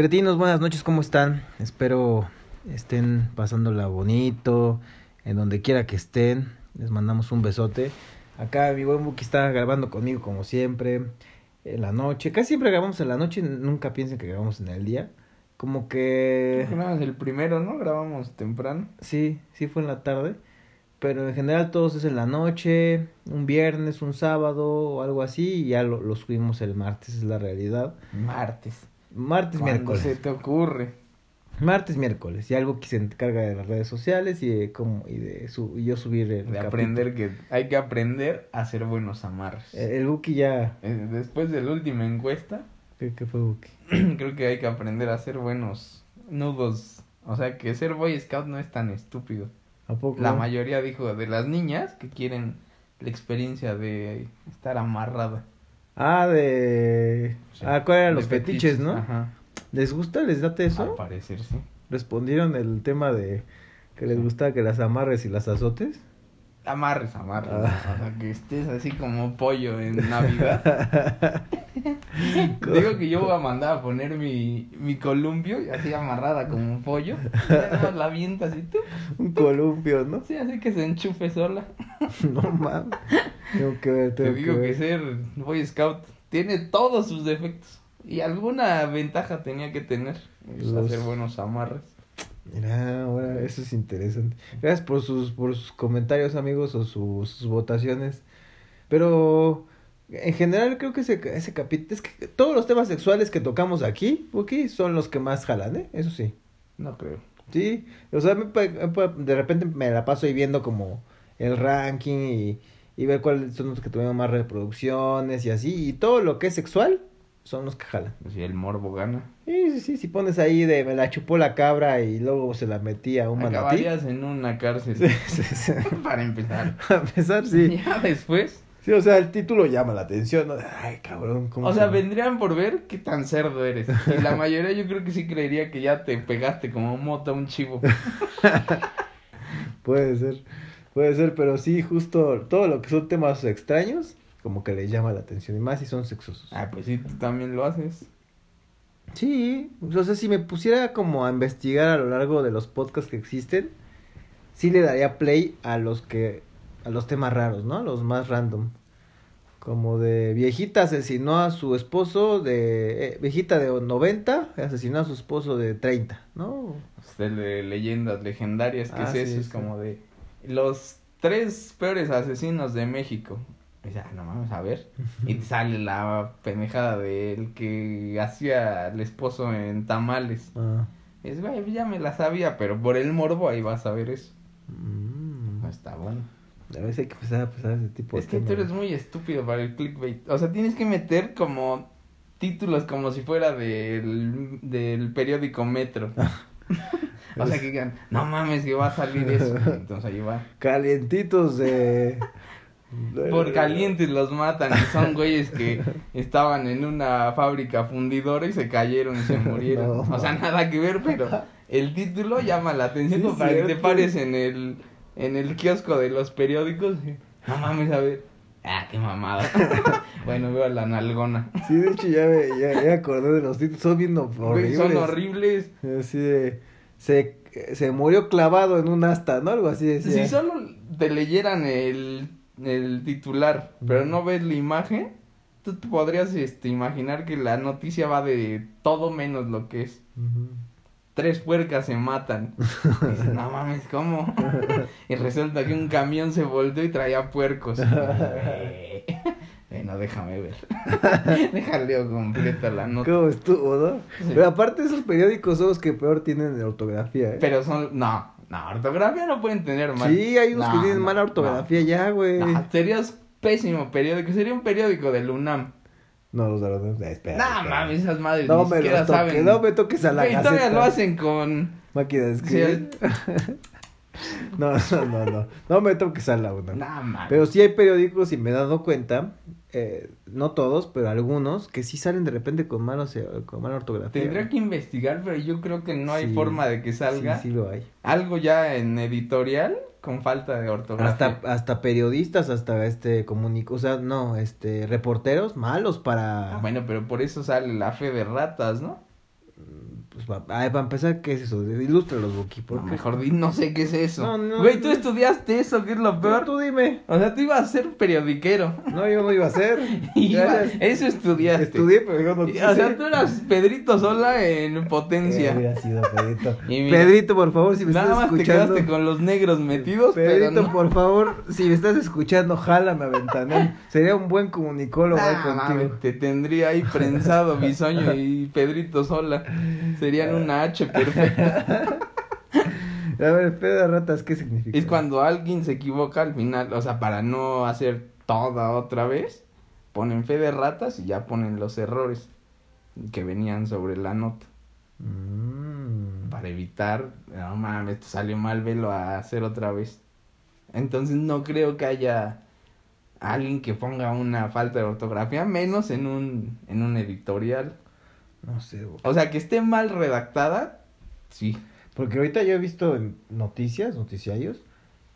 Cretinos, buenas noches, ¿cómo están? Espero estén pasándola bonito, en donde quiera que estén. Les mandamos un besote. Acá mi buen Buki está grabando conmigo como siempre, en la noche. Casi siempre grabamos en la noche, nunca piensen que grabamos en el día. Como que... Grabamos el primero, ¿no? Grabamos temprano. Sí, sí fue en la tarde. Pero en general todos es en la noche, un viernes, un sábado o algo así. Y ya lo, lo subimos el martes, es la realidad. Martes. Martes, miércoles. se te ocurre. Martes, miércoles. Y algo que se encarga de las redes sociales y de cómo y de su y yo subir el De capítulo. aprender que hay que aprender a hacer buenos amarres. El, el Buki ya. Eh, Después de la última encuesta, ¿Qué, qué fue Buki? creo que hay que aprender a hacer buenos nudos. O sea, que ser Boy Scout no es tan estúpido. ¿A poco? La mayoría dijo de las niñas que quieren la experiencia de estar amarrada. Ah, de. Sí. Ah, ¿cuál eran los fetiches, no? Ajá. ¿Les gusta? ¿Les date eso? Al parecer, sí. Respondieron el tema de que les gustaba que las amarres y las azotes. Amarres, amarres. Ah. O sea, que estés así como pollo en Navidad. Digo que yo voy a mandar a poner mi, mi columpio así amarrada como un pollo. Y la avientas así tú. Un columpio, ¿no? Sí, así que se enchufe sola. No mames. Tengo que ver, Te digo que ver. ser Boy Scout tiene todos sus defectos. Y alguna ventaja tenía que tener. Es Los- hacer buenos amarres. Mira, ahora eso es interesante. Gracias por sus, por sus comentarios, amigos, o sus, sus votaciones. Pero en general creo que ese, ese capítulo, es que todos los temas sexuales que tocamos aquí, aquí son los que más jalan, ¿eh? Eso sí. No creo. Sí, o sea, de repente me la paso ahí viendo como el ranking y, y ver cuáles son los que tuvieron más reproducciones y así. Y todo lo que es sexual son los que jalan. Pues si el morbo gana. Sí, sí, sí, si pones ahí de me la chupó la cabra y luego se la metí a un manatí. Acabarías en una cárcel. Sí, sí, sí. Para empezar. A pesar, sí. Ya después. Sí, o sea, el título llama la atención. ¿no? Ay, cabrón, ¿cómo O se sea, llama? vendrían por ver qué tan cerdo eres. Y la mayoría yo creo que sí creería que ya te pegaste como mota a un chivo. Puede ser, puede ser, pero sí, justo todo lo que son temas extraños, como que les llama la atención. Y más si son sexosos. Ah, pues sí, tú también lo haces. Sí, o sea, si me pusiera como a investigar a lo largo de los podcasts que existen, sí le daría play a los que, a los temas raros, ¿no? A los más random. Como de viejita asesinó a su esposo de, eh, viejita de 90, asesinó a su esposo de 30, ¿no? Este, de leyendas legendarias, que Ah, es sí, eso, es como de los tres peores asesinos de México. Y ya, no mames, a ver. Y te sale la pendejada del que hacía al esposo en tamales. Ah. Es, güey, ya me la sabía, pero por el morbo ahí vas a ver eso. Mm. No está bueno. A veces hay que empezar a pensar ese tipo Es de que tú eres muy estúpido para el clickbait. O sea, tienes que meter como títulos como si fuera del, del periódico Metro. o sea, que digan, no mames, que va a salir eso. Entonces ahí va. Calientitos de... Por calientes los matan. Y son güeyes que estaban en una fábrica fundidora y se cayeron y se murieron. No, o sea, nada que ver, pero el título llama la atención Sí, para que te pares en el, en el kiosco de los periódicos. No mames, a ver. Ah, qué mamada. bueno, veo a la nalgona. Sí, de hecho ya me, ya, acordé de los títulos, son bien horribles. son horribles. Así de... Se, se murió clavado en un asta, ¿no? Algo así decía. Si solo te leyeran el, el titular, pero no ves la imagen, tú te podrías este, imaginar que la noticia va de todo menos lo que es. Tres puercas se matan. Y no mames, ¿cómo? y resulta que un camión se volteó y traía puercos. bueno, déjame ver. Déjale completa la nota. ¿Cómo estuvo, no? Sí. Pero aparte esos periódicos son los que peor tienen de ortografía, ¿eh? Pero son, no, no, ortografía no pueden tener mal. Sí, hay unos No, que tienen no, mala ortografía ya, güey. Serías pésimo periódico, sería un periódico del UNAM. No, los de los... Eh, espera, No espera. mames, esas madres No ni me los toques, saben. no me toques a la Güey, todavía lo hacen con... Máquina de Sí, escribir. No, no, no, no. No me toques a la una. No, mames. Pero sí hay periódicos y me he dado cuenta, eh, no todos, pero algunos, que sí salen de repente con, malos, con mala ortografía. Tendría que investigar, pero yo creo que no hay Sí, forma de que salga Sí, sí lo hay. algo ya en editorial con falta de ortografía. Hasta, hasta periodistas, hasta este comunico, o sea, no, este, reporteros malos para... Ah, bueno, pero por eso sale la fe de ratas, ¿no? Para, para empezar, ¿qué es eso? Ilústralos, Buki. No, ¿por qué? mejor di, no sé qué es eso. No, no, Güey, tú no. estudiaste eso, que es lo peor. tú dime. O sea, tú ibas a ser periodiquero. No, yo no iba a ser. Iba- eso estudiaste. Estudié, pero yo no O quise. sea, tú eras Pedrito Sola en potencia. Eh, hubiera sido Pedrito. Mira, Pedrito, por favor, si me Nada estás más te escuchando. quedaste con los negros metidos, Pedrito, pero por favor, si me estás escuchando, jálame a Ventanel. Sería un buen comunicólogo ahí Ah, contigo. te tendría ahí prensado Bisoño y Pedrito Sola. Serían una H perfecta. A ver, pedo de ratas, ¿qué significa? Es cuando alguien se equivoca al final, o sea, para no hacer toda otra vez, ponen fe de ratas y ya ponen los errores que venían sobre la nota. Mm. Para evitar, no mames, salió mal, velo a hacer otra vez. Entonces no creo que haya alguien que ponga una falta de ortografía, menos en un, en un editorial. No sé, güey. O sea, que esté mal redactada, sí. Porque ahorita yo he visto en noticias, noticiarios,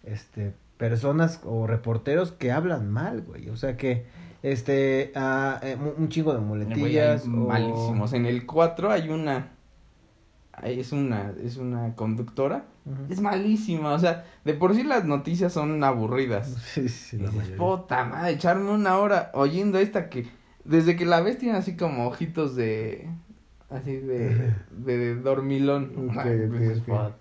este, personas o reporteros que hablan mal, güey. O sea que, este, ah, eh, un chingo de Güey, muletillas. o- malísimos. En el 4 hay una. Es una, es una conductora. Es malísima. O sea, de por sí las noticias son aburridas. Sí, sí, Y la dices, puta madre, echarme una hora oyendo esta que desde que la ves tiene así como ojitos de así de, de, de dormilón. Ok, Ay, ok, dices, ok. "Puta".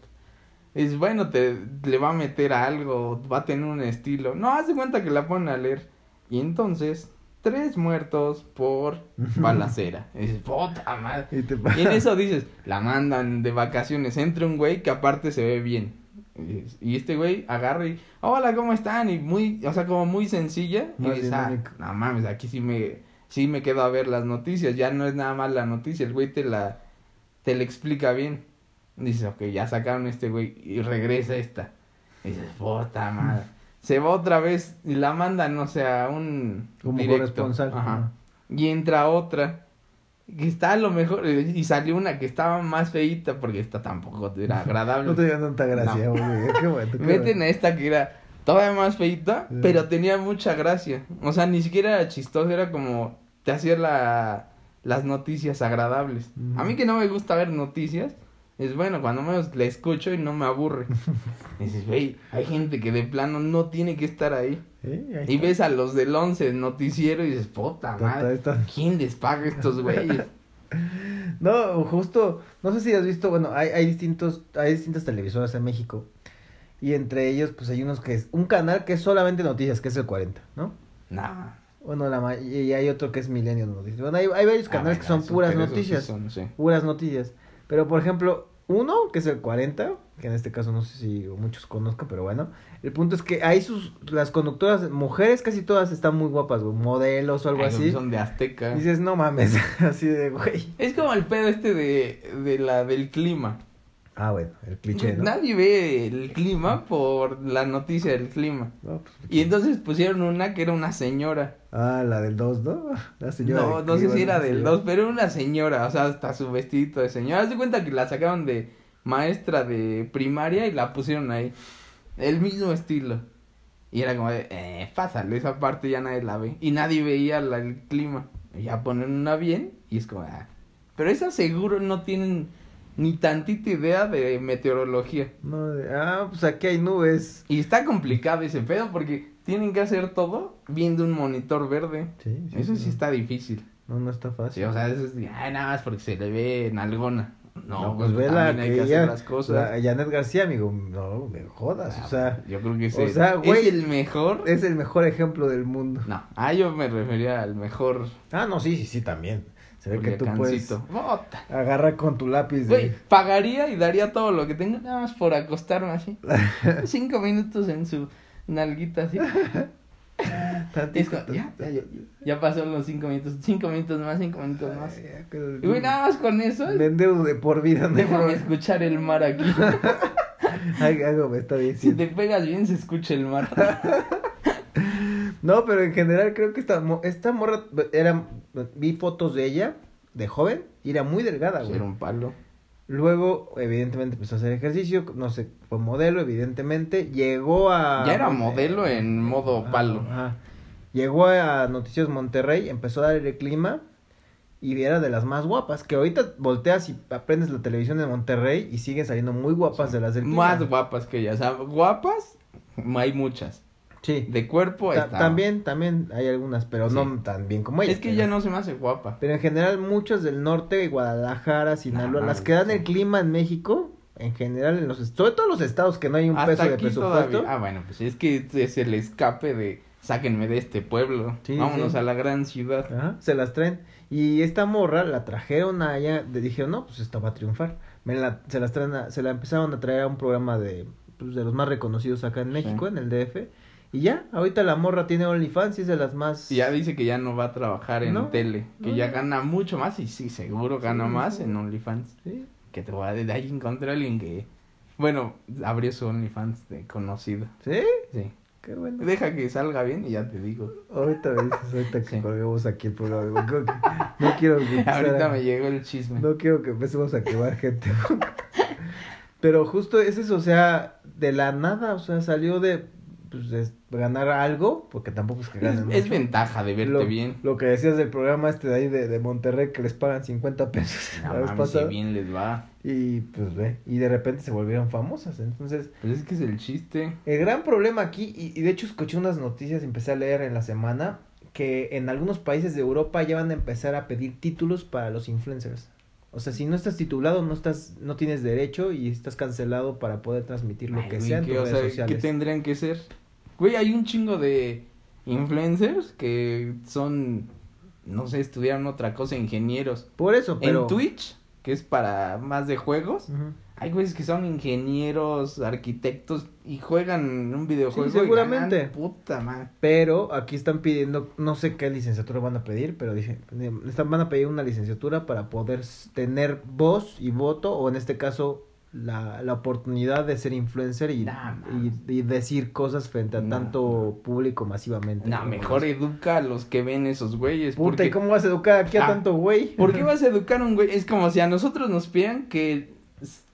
Es bueno, te le va a meter algo, va a tener un estilo. No, haz de cuenta que la ponen a leer. Y entonces, tres muertos por balacera. Y dices, puta madre. Y te Y en eso dices, la mandan de vacaciones. Entra un güey que aparte se ve bien. Y- este güey agarra y, hola, ¿cómo están? Y muy, o sea, como muy sencilla. Y dices, ah, no mames, aquí sí me, sí me quedo a ver las noticias. Ya no es nada más la noticia, el güey te la, te la explica bien. Dices, ok, ya sacaron este güey y regresa esta. Y dices, puta madre. Se va otra vez y la mandan, o sea, un Como corresponsal. Ajá. Y entra otra. Que está a lo mejor. Y salió una que estaba más feita porque esta tampoco era agradable. No te dio tanta gracia, No. güey. Qué bueno. qué Meten bueno. a esta que era todavía más feita, Sí. pero tenía mucha gracia. O sea, ni siquiera era chistoso, era como. Te hacía la, las noticias agradables. A mí que no me gusta ver noticias. Es bueno, cuando menos la escucho y no me aburre. Y dices, güey, hay gente que de plano no tiene que estar ahí. Sí, ahí Y ves a los del 11 noticiero y dices, puta madre, ¿quién les paga estos güeyes? No, justo, no sé si has visto, bueno, hay, hay distintos, hay distintas televisoras en México. Y entre ellos, pues hay unos que es, un canal que es solamente noticias, que es el 40, ¿no? Nah. Bueno, la ma- y hay otro que es Milenio Noticias. Bueno, hay, hay varios canales Ah, que son eso, puras sí noticias. son, sí. Puras noticias. Pero, por ejemplo, uno, que es el 40, que en este caso no sé si muchos conozcan, pero bueno. El punto es que ahí sus, las conductoras, mujeres casi todas están muy guapas, güey, modelos o algo Ay, así. Son de Azteca. Y dices, no mames, así de, güey. Es como el pedo este de, de la del clima. Ah, bueno, el cliché, ¿no? Nadie ve el clima por la noticia del clima. No, pues, Y entonces pusieron una que era una señora. Ah, la del 2, ¿no? La señora. No, no sé si era del 2, pero era una señora. O sea, hasta su vestidito de señora. Haz de cuenta que la sacaron de maestra de primaria y la pusieron ahí. El mismo estilo. Y era como de, eh, pásale, esa parte ya nadie la ve. Y nadie veía la, el clima. Y ya ponen una bien y es como, ah. Pero esas seguro no tienen ni tantita idea de meteorología. No, de- ah, pues aquí hay nubes. Y está complicado ese pedo porque tienen que hacer todo viendo un monitor verde. Sí, Eso sí no. está difícil. No, no está Sí, fácil. o sea, eso es, ay, nada más porque se le ve en algona. No, No, pues, pues vela hay que hacer ella- las cosas. La Janet García, amigo, no me jodas, o sea, yo creo que o ese sea, güey, es el mejor. es el mejor ejemplo del mundo. No, ah, yo me refería al mejor Ah, no, sí, sí, sí, también. Se ve que tú puedes. Bota. agarrar con tu lápiz Güey, de... pagaría y daría todo lo que tenga nada más por acostarme así. Cinco minutos en su nalguita así. Es Tantito, como, ya, ya, ya, ya pasó los cinco minutos. Cinco minutos más, cinco minutos más. Ay, ya, Y güey, nada más con eso. Me endeudo de por vida, no Déjame escuchar el mar aquí. Ay, algo me está Si diciendo. te pegas bien, se escucha el mar. No, pero en general creo que esta, esta morra era... Vi fotos de ella, de joven, y era muy delgada, güey. Era un palo. Luego, evidentemente, empezó a hacer ejercicio, no sé, fue modelo, evidentemente. Llegó a... Ya era modelo en modo palo. Llegó a Noticias Monterrey, empezó a dar el clima y era de las más guapas. Que ahorita volteas y aprendes la televisión de Monterrey y siguen saliendo muy guapas de las del clima. Más guapas que ellas. O sea, guapas, hay muchas. Sí. De cuerpo, ahí Ta- está. también, también hay algunas, pero Sí. no tan bien como ellas. Es que pero- ya no se me hace guapa. Pero en general muchos del norte, Guadalajara, Sinaloa, No, las que dan sí. el clima en México, en general en los sobre todo los estados que no hay un Hasta peso de presupuesto. todavía. Ah, bueno, pues es que es el escape de sáquenme de este pueblo. Sí, Vámonos sí. a la gran ciudad. Ajá, se las traen. Y esta morra la trajeron allá, le dijeron, no, pues esta va a triunfar. Me la, se las traen a- se la empezaron a traer a un programa de, pues, de los más reconocidos acá en México, Sí. en el DF. Y ya, ahorita la morra tiene OnlyFans y es de las más... Y ya dice que ya no va a trabajar en No, tele. Que no. ya gana mucho más. Y sí, seguro gana Sí, más sí. en OnlyFans. Sí, Que te voy a de ahí encontré a alguien que. Bueno, abrió su OnlyFans de conocido. sí, Sí. qué bueno. Deja que salga bien y ya te digo. Ahorita me dices, ahorita que Sí. colguemos aquí el programa. No quiero que Ahorita me llegó el chisme. No quiero que empecemos a quemar gente. Pero justo es eso, o sea, de la nada, o sea, salió de, pues, de ganar algo, porque tampoco es que es, ganen es ventaja de verte lo, bien. Lo que decías del programa este de ahí de, de Monterrey, que les pagan 50 pesos No la vez mames, si bien les va. Y pues ve, y de repente se volvieron famosas. Entonces, Pues es que es el chiste. el gran problema aquí, y, y de hecho escuché unas noticias empecé a leer en la semana, que en algunos países de Europa ya van a empezar a pedir títulos para los influencers. O sea, si no estás titulado, no estás, no tienes derecho y estás cancelado para poder transmitir lo Ay, que sea en ¿qué, tus o redes sea, sociales. ¿Qué tendrían que ser? Güey, hay un chingo de influencers que son, no sé, estudiaron otra cosa, ingenieros. Por eso, pero... En Twitch, que es para más de juegos, hay güeyes que son ingenieros, arquitectos y juegan un videojuego. Sí, y seguramente. ganan Puta madre. Pero aquí están pidiendo, no sé qué licenciatura van a pedir, pero dije, están, van a pedir una licenciatura para poder tener voz y voto, o en este caso, la, la oportunidad de ser influencer y, Nah, y, y decir cosas frente a tanto público masivamente. No, mejor educa a los que ven esos güeyes. Puta, porque- ¿y cómo vas a educar aquí a Ah, tanto güey? ¿Por qué vas a educar a un güey? Es como si a nosotros nos pidieran que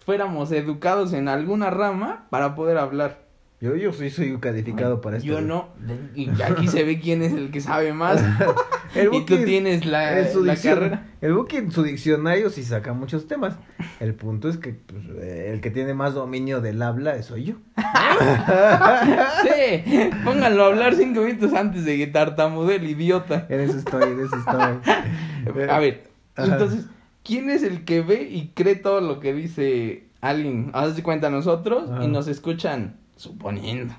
fuéramos educados en alguna rama para poder hablar. Yo, yo sí soy calificado para esto. Yo güey. no. Y aquí se ve quién es el que sabe más. El y tú tienes la, la carrera. El Buki en su diccionario sí saca muchos temas. El punto es que pues, eh, el que tiene más dominio del habla soy yo. Sí, pónganlo a hablar cinco minutos antes de que tartamude el idiota. En eso estoy, en eso estoy. A ver, Ajá. entonces, ¿quién es el que ve y cree todo lo que dice alguien? Haz de cuenta nosotros Ajá. y nos escuchan, suponiendo,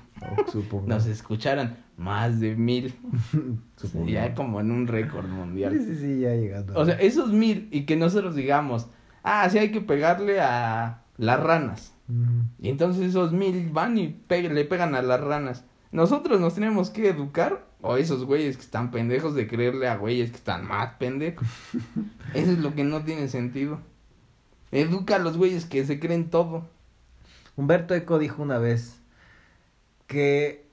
nos escucharan más de mil. Ya como en un récord Sí, mundial. sí, sí, ya llegando. O sea, esos mil y que nosotros digamos, ah, sí hay que pegarle a las ranas. Y entonces esos mil van y pe- le pegan a las ranas. Nosotros nos tenemos que educar o esos güeyes que están pendejos de creerle a güeyes que están más pendejos. Eso es lo que no tiene sentido. Educa a los güeyes que se creen todo. Humberto Eco dijo una vez que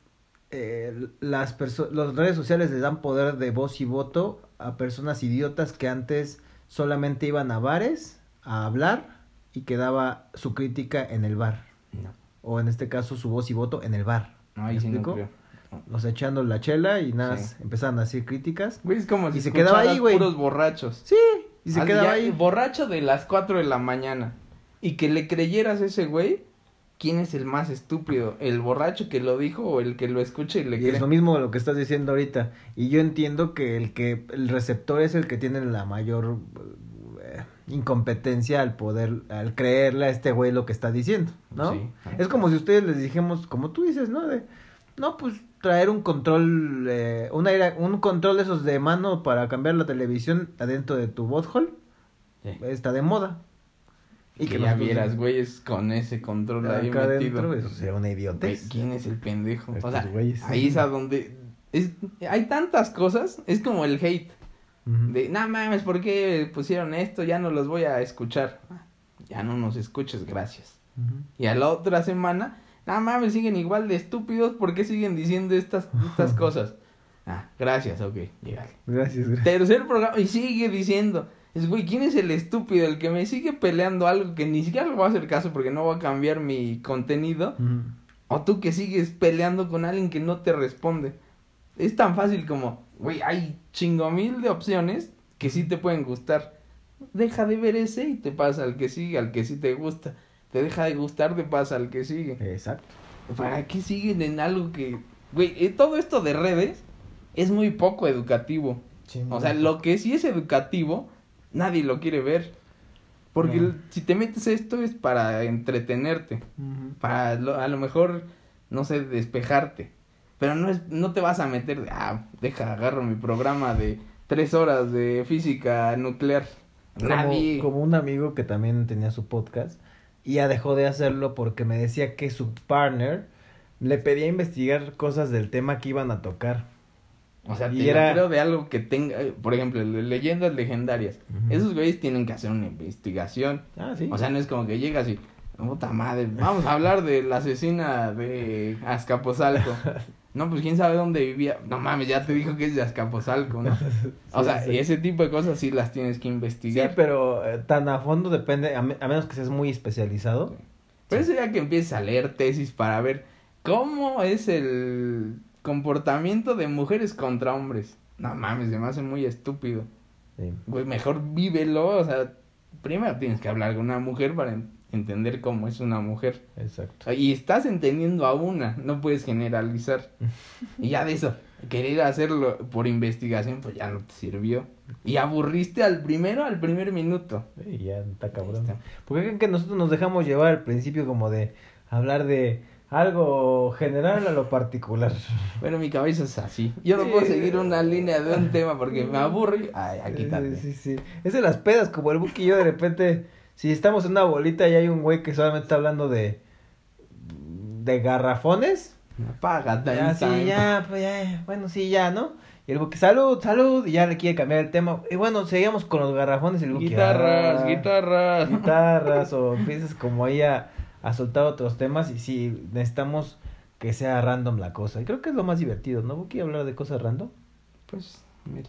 eh, las las redes sociales le dan poder de voz y voto a personas idiotas que antes solamente iban a bares a hablar y que daba su crítica en el bar. No, O en este caso su voz y voto en el bar. no ¿Me ahí sí no. O sea, echando la chela y nada, Sí. empezaban a decir críticas. Güey, es como Y si se quedaba ahí, güey. puros borrachos. Sí, y se Así quedaba ya, ahí. Borracho de las 4 de la mañana. Y que le creyeras a ese güey. ¿Quién es el más estúpido? ¿El borracho que lo dijo o el que lo escucha y le Y cree? es lo mismo lo que estás diciendo ahorita. Y yo entiendo que el que el receptor es el que tiene la mayor eh, incompetencia al poder, al creerle a este güey lo que está diciendo, ¿no? Sí. Es como si ustedes les dijimos, como tú dices, ¿no? De, no, pues traer un control, eh, un, aire- un control de esos de mano para cambiar la televisión adentro de tu botthole, Sí. está de moda. Y que, ya nosotros- vieras, güeyes, con ese control ahí metido. adentro, eso sería una Güey, idiotez. ¿Quién es el pendejo? O sea, güeyes. ahí es a donde... Es, hay tantas cosas, es como el hate. De, no mames, ¿por qué pusieron esto? Ya no los voy a escuchar. Ah, Ya no nos escuches, gracias. Y a la otra semana, no mames, siguen igual de estúpidos, ¿por qué siguen diciendo estas, estas cosas? Ah, gracias, ok, llegale. Gracias, gracias. Tercer programa, y sigue diciendo, es güey, ¿quién es el estúpido? El que me sigue peleando algo que ni siquiera le voy a hacer caso porque no va a cambiar mi contenido. O tú que sigues peleando con alguien que no te responde. Es tan fácil como, güey, hay chingo mil de opciones que sí te pueden gustar. Deja de ver ese y te pasa al que sigue, al que sí te gusta. Te deja de gustar, te pasa al que sigue. Exacto. ¿Para qué siguen en algo que... Güey, eh, todo esto de redes es muy poco educativo. O sea, lo que sí es educativo, nadie lo quiere ver. Porque No. si te metes esto es para entretenerte. Para lo- a lo mejor, no sé, despejarte. Pero no, es, no te vas a meter de, ah, deja, agarro mi programa de tres horas de física nuclear. Como, Nadie. como un amigo que también tenía su podcast y ya dejó de hacerlo porque me decía que su partner le pedía investigar cosas del tema que iban a tocar. O sea, Y te era- creo de algo que tenga, por ejemplo, leyendas legendarias. Esos güeyes tienen que hacer una investigación. Ah, sí. O sea, no es como que llegas y, puta madre, vamos a hablar de la asesina de Azcapotzalco. No, pues quién sabe dónde vivía. No mames, ya te dijo que es de Azcapotzalco, ¿no? O Sí, sea, sí. ese tipo de cosas sí las tienes que Sí, investigar. pero eh, tan a fondo depende, a, me- a menos que seas muy especializado. Pero eso ya que empieces a leer tesis para ver cómo es el comportamiento de mujeres contra hombres. No mames, se me hace muy estúpido. Sí. Güey, mejor vívelo, o sea, primero tienes que hablar con una mujer para en- entender cómo es una mujer. Exacto. Y estás entendiendo a una, no puedes generalizar. Y ya de eso, querer hacerlo por investigación, pues ya no te sirvió. Y aburriste al primero, al primer minuto. Sí, ya está cabrón. Está. Porque creen que nosotros nos dejamos llevar al principio como de hablar de algo general a lo particular. Bueno, mi cabeza es así. Yo no Sí. puedo seguir una línea de un tema porque me aburre. Ay, aquí está. Sí, sí, sí. Es de las pedas, como el yo de repente, si estamos en una bolita y hay un güey que solamente está hablando de de garrafones, Apaga, ya, sí, time. ya, pues ya, bueno, sí, ya, ¿no? Y el Buki, salud, salud, y ya le quiere cambiar el tema. Y bueno, seguimos con los garrafones y el Buki, Guitarras, ah, guitarras. guitarras, o empiezas como ahí a, a soltar otros temas y sí, necesitamos que sea random la cosa. Y creo que es lo más divertido, ¿no, Buki? Hablar de cosas random. Pues, mira.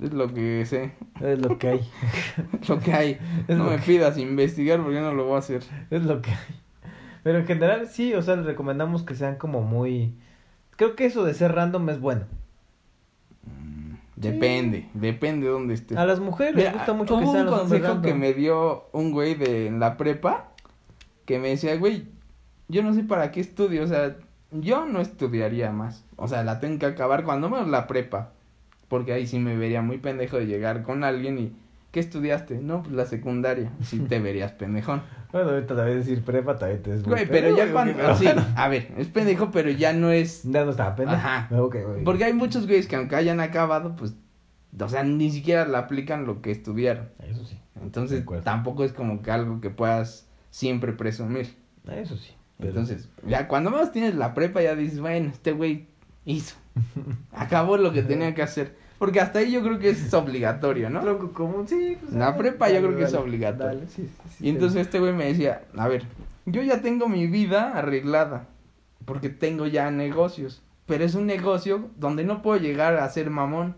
Es lo que sé. Es lo que hay. Es lo que hay. Es no me que- pidas investigar porque no lo voy a hacer. Es lo que hay. Pero en general sí, o sea, les recomendamos que sean como muy... Creo que eso de ser random es bueno. Mm, Depende, depende de dónde estés. A las mujeres Mira, les gusta mucho que sean un los consejo que me dio un güey de en la prepa que me decía, güey, yo no sé para qué estudio, o sea, yo no estudiaría más. O sea, la tengo que acabar cuando menos la prepa. Porque ahí sí me vería muy pendejo de llegar con alguien y ¿qué estudiaste? No, pues la secundaria. Sí te verías pendejón. Bueno, ahorita también decir prepa también te es Güey, pero pedo, ya güey, cuando sí, a ver, es pendejo, pero ya no es Ya no está pena. Ajá. Güey. porque hay muchos güeyes que aunque hayan acabado, pues o sea, ni siquiera le aplican lo que estudiaron. Eso sí. Entonces, tampoco es como que algo que puedas siempre presumir. Eso sí. pero- Entonces, ya cuando menos tienes la prepa, ya dices, bueno, este güey hizo. Acabó lo que tenía que hacer. Porque hasta ahí yo creo que es obligatorio, ¿no? Tronco común, sí. Pues, La dale, prepa yo creo que es obligatorio. dale, sí, sí, sí, Y entonces este güey me decía, a ver, yo ya tengo mi vida arreglada. Porque tengo ya negocios. Pero es un negocio donde no puedo llegar a ser mamón.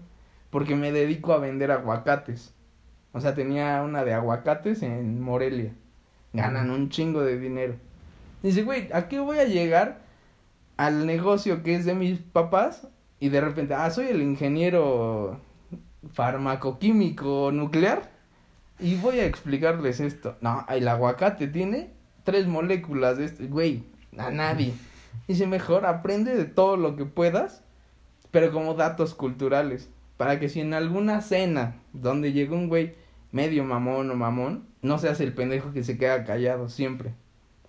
Porque me dedico a vender aguacates. O sea, tenía una de aguacates en Morelia. Ganan un chingo de dinero. Dice, güey, ¿a qué voy a llegar al negocio que es de mis papás? Y de repente, ah, soy el ingeniero farmacoquímico nuclear. Y voy a explicarles esto. No, el aguacate tiene tres moléculas de esto. Güey, a nadie. Dice, mejor aprende de todo lo que puedas, pero como datos culturales. Para que si en alguna cena donde llega un güey medio mamón o mamón, no seas el pendejo que se queda callado siempre.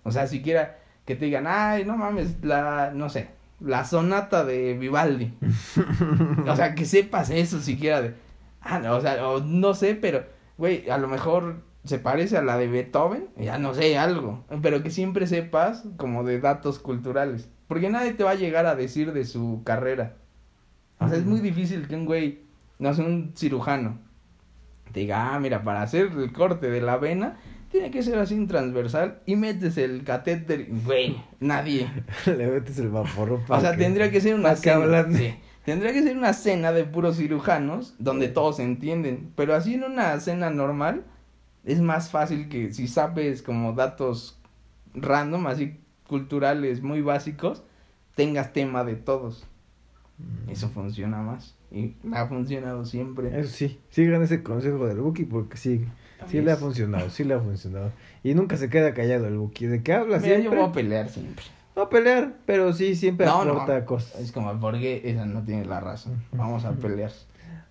O sea, siquiera que te digan, ay, no mames, la, no sé, la sonata de Vivaldi. o sea, que sepas eso siquiera de, ah, no, o sea, o no sé, pero, güey, a lo mejor se parece a la de Beethoven, ya no sé, algo, pero que siempre sepas como de datos culturales, porque nadie te va a llegar a decir de su carrera. O sea, es muy difícil que un güey, no sé, un cirujano, diga, ah, mira, para hacer el corte de la vena, tiene que ser así transversal y metes el catéter, güey, nadie. Le metes el vapor. O sea, tendría que ser una cena. sí. Tendría que ser una cena de puros cirujanos donde todos se entienden. Pero así en una cena normal es más fácil que si sabes como datos random, así culturales muy básicos, tengas tema de todos. Eso funciona más. Y ha funcionado siempre. Eso sí, sigan ese consejo del Buki porque sí, sí le ha funcionado, sí le ha funcionado. Y nunca se queda callado el Buki. ¿De qué habla Mira, yo siempre? voy a pelear siempre. No a pelear, pero sí siempre No, no. aporta cosas. Es como, porque esa no tiene la razón. Vamos a pelear.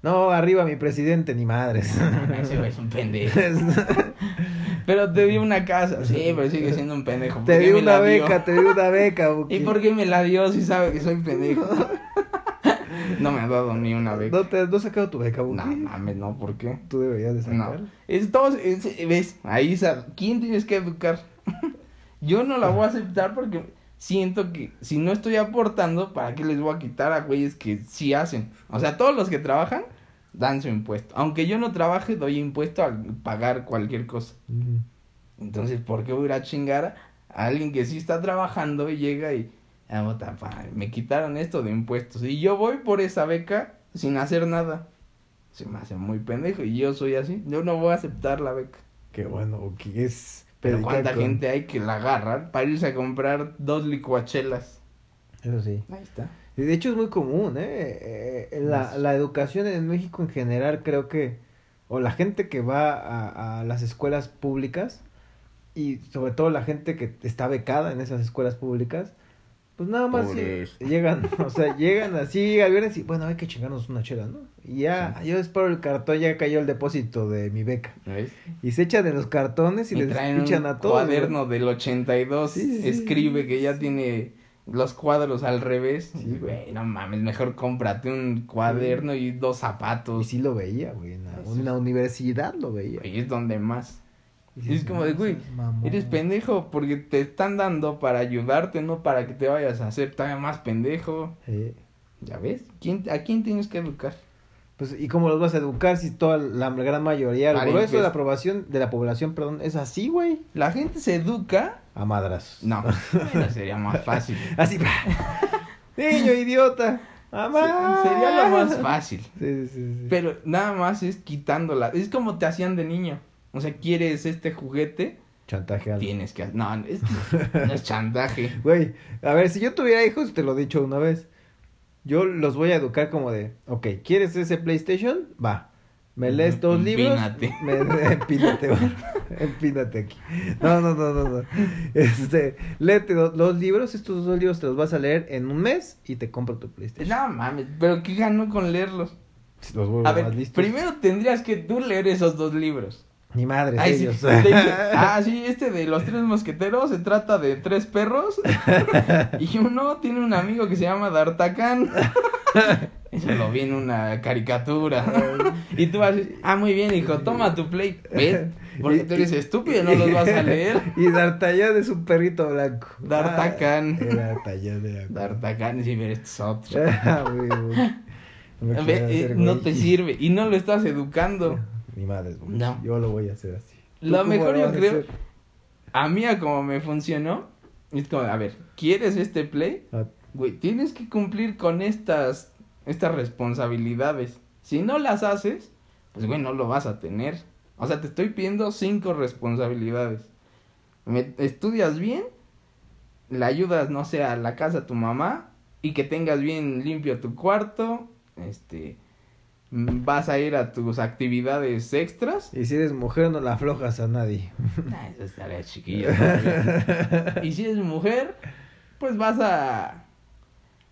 No, arriba mi presidente, ni madres. Ese es un pendejo. Pero te dio una casa. Sí, pero sigue siendo un pendejo. ¿Por te di una beca, te di una beca, Buki. ¿Y por qué me la dio si sabe que soy pendejo? no me ha dado ni una beca. ¿No, te, ¿No has sacado tu beca, Buki? No mames, no, ¿por qué? Tú deberías de No. sacar. Es todos, es- ves, ahí sa- ¿quién tienes que educar? Yo no la voy a aceptar porque siento que si no estoy aportando, ¿para qué les voy a quitar a güeyes que sí hacen? O sea, todos los que trabajan dan su impuesto. Aunque yo no trabaje, doy impuesto al pagar cualquier cosa. Entonces, ¿por qué voy a ir a chingar a alguien que sí está trabajando y llega y ah, me quitaron esto de impuestos? Y yo voy por esa beca sin hacer nada. Se me hace muy pendejo y yo soy así. Yo no voy a aceptar la beca. Qué bueno, Buki. Es Pero cuánta con- gente hay que la agarran para irse a comprar dos licuachelas. Eso sí. Ahí está. Y de hecho es muy común, ¿eh? Eh, La, Más. la educación en México en general creo que, o la gente que va a, a las escuelas públicas, y sobre todo la gente que está becada en esas escuelas públicas, pues nada más llegan, o sea, llegan así al viernes y bueno, hay que chingarnos una chela, ¿no? Y ya, yo espero el cartón, ya cayó el depósito de mi beca. ¿Ves? Y se echan en los cartones y, Y les traen pichan un a todos. cuaderno del 82. Sí, sí, sí. escribe que ya tiene los cuadros al revés. Sí, Y, güey, no mames, mejor cómprate un cuaderno y dos Y zapatos. sí lo veía, güey, en la, Sí. la universidad lo veía. Güey, es donde más. Y Y es como de, "No güey, seas mamón". eres pendejo porque te están dando para ayudarte, no para que te vayas a hacer todavía más pendejo. ¿Ya ves? ¿Quién, ¿A quién tienes que educar? Pues, ¿y cómo los vas a educar si toda la gran mayoría, el grueso de la aprobación, de la población, perdón, es así, güey? La gente se educa. A madras. No, bueno, sería más fácil. Así, niño idiota. Sería lo más fácil. Sí, sí, sí. Pero nada más es quitándola. Es como te hacían de niño. O sea, quieres este juguete, Chantaje tienes que... No, es, no es chantaje. Güey, a ver, si yo tuviera hijos, te lo he dicho una vez. Yo los voy a educar como de, ok, ¿quieres ese PlayStation? Va. Me lees dos libros. Empínate. Me, empínate. Empínate aquí. No, no, no, no, no. Este, léete do- dos libros. Estos dos libros te los vas a leer en un mes y te compro tu PlayStation. No mames, pero ¿qué ganó con leerlos? Los A ver, más listos. primero tendrías que tú leer esos dos libros. Ni madres Ay, sí, de hecho, ah, sí, este de los tres mosqueteros se trata de tres perros y uno tiene un amigo que se llama D'Artagnan. Eso lo vi en una caricatura. y tú vas a decir, ah, muy bien, hijo, toma tu play. ¿Ves? Porque tú eres estúpido, no los vas a leer. Y D'Artagnan es un perrito blanco. D'Artagnan. Ah, D'Artagnan era- D'Artagnan, sí, pero este es otro. Ah. No me Ve, quieras eh, no te sirve y no lo estás educando. Ni madres, güey. No. Yo lo voy a hacer así. ¿Tú Lo mejor yo a creo, a mí a como me funcionó, es como, a ver, ¿quieres este play? Ah, Güey, tienes que cumplir con estas, estas responsabilidades. Si no las haces, pues güey, no lo vas a tener. O sea, te estoy pidiendo cinco responsabilidades. Me, estudias bien, le ayudas, no sé, a la casa a tu mamá y que tengas bien limpio tu cuarto, este, vas a ir a tus actividades extras. Y si eres mujer, no la aflojas a nadie. Nah, eso estaría chiquillo todavía. Y si eres mujer, pues vas a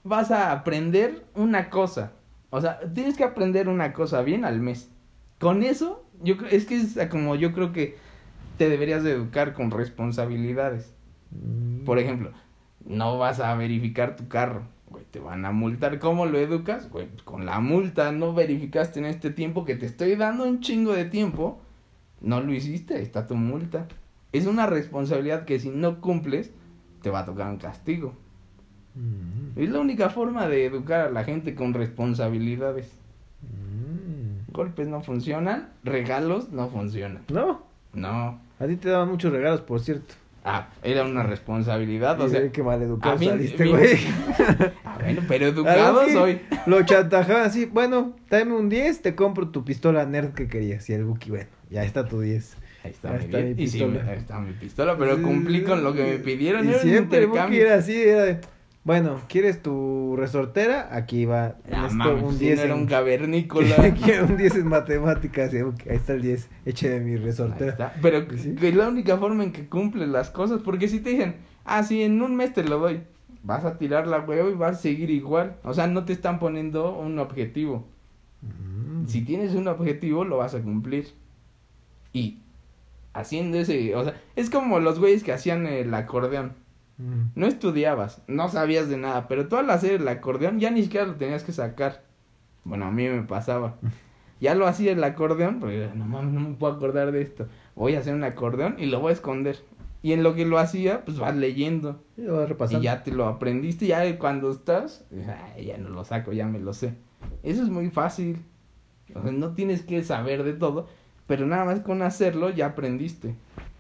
vas a aprender una cosa. O sea, tienes que aprender una cosa bien al mes. Con eso, yo creo, es que es como yo creo que te deberías de educar con responsabilidades. Mm. Por ejemplo, no vas a verificar tu carro, güey, te van a multar. ¿Cómo lo educas? Güey, pues con la multa no verificaste en este tiempo que te estoy dando un chingo de tiempo, no lo hiciste, ahí está tu multa. Es una responsabilidad que si no cumples, te va a tocar un castigo. Mm. Es la única forma de educar a la gente con responsabilidades. Mm. Golpes no funcionan, regalos no funcionan. No, No. a ti te daban muchos regalos, por cierto. Ah, era una responsabilidad, o Y sea, qué maleducado a mí- saliste, güey. ah, bueno, pero educado soy. Lo chantajaban así, bueno, dame un 10, te compro tu pistola nerd que querías. Y el Buki, bueno, ya está tu 10. Ahí está, Ahí mi está bien. mi Y sí, pistola. ahí está mi pistola, pero cumplí con lo que me pidieron. Y siempre el Buki era así, era de, Bueno, ¿quieres tu resortera? Aquí va. Ah, Esto, un si 10 no era en- un cavernícola. Quiero un 10 en matemáticas. y, ok, Ahí está el 10. Eche de mi resortera. Pero Sí. que es la única forma en que cumples las cosas. Porque si te dicen, ah, sí, en un mes te lo doy, vas a tirar la huevo y vas a seguir igual. O sea, no te están poniendo un objetivo. Mm. Si tienes un objetivo, lo vas a cumplir. Y haciendo ese, o sea, es como los güeyes que hacían el acordeón. Mm. No estudiabas, no sabías de nada, pero tú al hacer el acordeón ya ni siquiera lo tenías que sacar. Bueno, a mí me pasaba. Ya lo hacía el acordeón, porque no mames, no me puedo acordar de esto. Voy a hacer un acordeón y lo voy a esconder. Y en lo que lo hacía, pues vas leyendo. Y lo vas repasando. Y ya te lo aprendiste, ya cuando estás, ya no lo saco, ya me lo sé. Eso es muy fácil. O sea, no tienes que saber de todo, pero nada más con hacerlo ya aprendiste.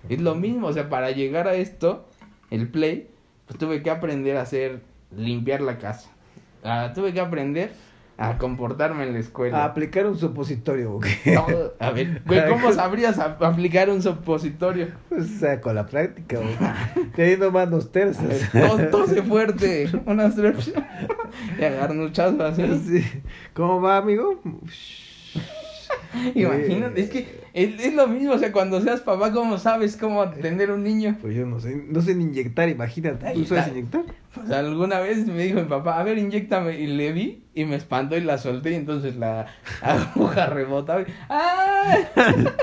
Es lo mismo, o sea, para llegar a esto, el play, pues tuve que aprender a hacer, limpiar la casa. Ah, tuve que aprender a comportarme en la escuela. A aplicar un supositorio, ok. Todo- a ver, güey, ¿cómo sabrías aplicar un supositorio? Pues, o sea, con la práctica, güey. Teniendo manos tersas. Tos- Tose fuerte, unas tres y agarnuchazos así. Sí. ¿Cómo va, amigo? Imagínate, es que es, es lo mismo, o sea, cuando seas papá, ¿cómo sabes cómo atender a un niño? Pues yo no sé, no sé ni inyectar, imagínate. ¿Tú sabes inyectar? Pues alguna vez me dijo mi papá, a ver, inyectame, y le di, y me espantó y la solté, y entonces la aguja rebotaba, y ¡ah!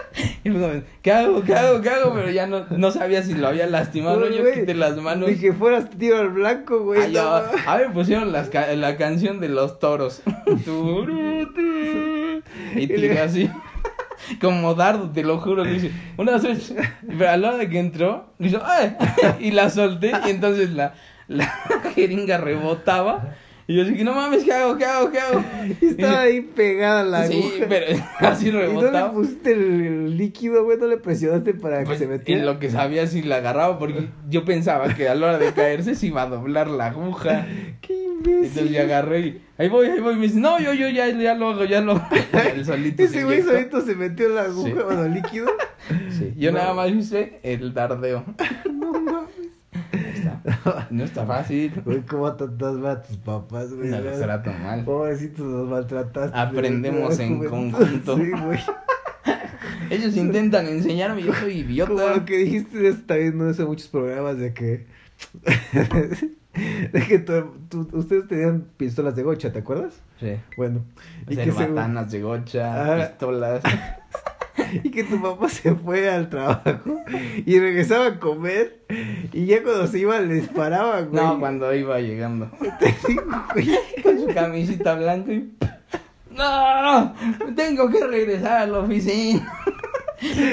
Y como, ¿qué hago, qué hago, qué hago? Pero ya no, no sabía si lo había lastimado, No, yo quité las manos. Ni que fueras tiro al blanco, güey. Ay, no ya, mames. a ver, pusieron las la canción de los toros. Y tiré así. Como dardo, te lo juro. Dice, una vez. Pero a la hora de que entró, le hizo, ¡ay! Y la solté. Y entonces la, la jeringa rebotaba. Y yo dije, no mames, ¿qué hago? ¿Qué hago? ¿Qué hago? Y Estaba ahí pegada la sí, aguja. pero así ¿Y no le rebotaba. pusiste el, líquido, güey? ¿No le presionaste para Pues, que se metiera? en lo que sabía si la agarraba, porque yo pensaba que a la hora de caerse se iba a doblar la aguja. ¡Qué imbécil! Entonces ya agarré y ahí voy, ahí voy. Y me dice, no, yo, yo ya, ya lo hago, ya lo hago. El solito. Ese se güey solito se metió la aguja, Sí. bueno, líquido. Sí, Yo No. nada más hice el dardeo. No mames. No no está fácil. Güey, ¿cómo tratas a tus papás, güey? No los trato mal. Pobrecitos, los maltrataste. Aprendemos de en juventud. conjunto. Sí, güey. Ellos intentan enseñarme, yo soy Como idiota. lo que dijiste de está viendo eso en muchos programas de que. de que tu- tu- ustedes tenían pistolas de gocha, ¿te acuerdas? Sí. Bueno. Y Hacer que, según- batanas de gocha, Ah. pistolas. y que tu papá se fue al trabajo y regresaba a comer. Y ya cuando se iba le disparaban, güey. No, cuando iba llegando. Con su camisita blanca y... ¡No! Tengo que regresar a la oficina.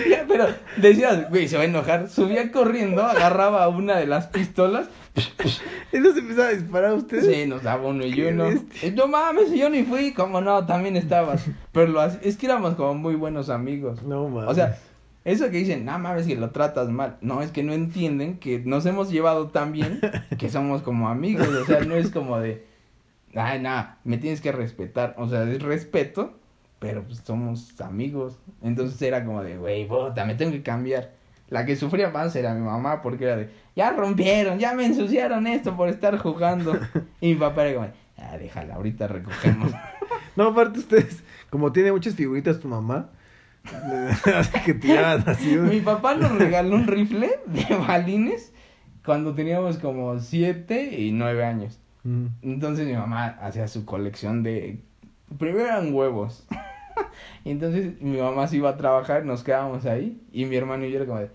Ya, pero decías, güey, se va a enojar. Subía corriendo, agarraba una de las pistolas. ¿Y no se empezaba a disparar a ustedes? Sí, nos daba uno y uno. Y No mames, yo ni fui. Como no, también estabas. Pero lo es que éramos como muy buenos amigos. No mames. O sea, eso que dicen, no mames, que lo tratas mal. No, es que no entienden que nos hemos llevado tan bien que somos como amigos. O sea, no es como de, ay, no, me tienes que respetar. O sea, es respeto, pero pues somos amigos. Entonces era como de, güey, puta, me tengo que cambiar. La que sufría más era mi mamá porque era de, ya rompieron, ya me ensuciaron esto por estar jugando. Y mi papá era como, ah, déjala, ahorita recogemos. No, aparte ustedes, como tiene muchas figuritas tu mamá, que tiraban así. Mi papá nos regaló un rifle de balines cuando teníamos como siete y nueve años. Mm. Entonces mi mamá hacía su colección de... Primero eran huevos. entonces mi mamá se iba a trabajar, nos quedábamos ahí. Y mi hermano y yo era como de...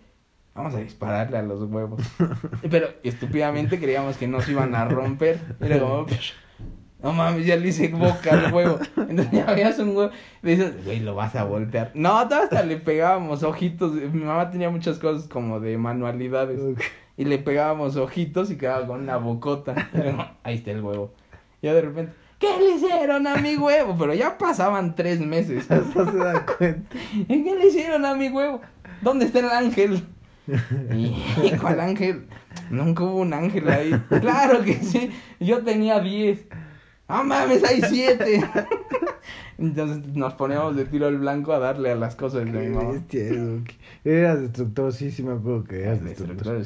Vamos a dispararle a los huevos. Pero estúpidamente creíamos que nos iban a romper. Era como... No mames, ya le hice boca al huevo. Entonces ya veías un huevo. y dices, güey, lo vas a voltear. No, hasta le pegábamos ojitos. Mi mamá tenía muchas cosas como de manualidades. Y le pegábamos ojitos y quedaba con una bocota. Ahí está el huevo. Y ya de repente, ¿qué le hicieron a mi huevo? Pero ya pasaban tres meses. Hasta se da cuenta. ¿Y qué le hicieron a mi huevo? ¿Dónde está el ángel? ¿Y cuál ángel? Nunca hubo un ángel ahí. Claro que sí. Yo tenía diez. ¡Ah, mames! Hay siete. Entonces nos poníamos de tiro al blanco a darle a las cosas de mi mamá. Eras destructor, sí, sí me acuerdo que eras destructor.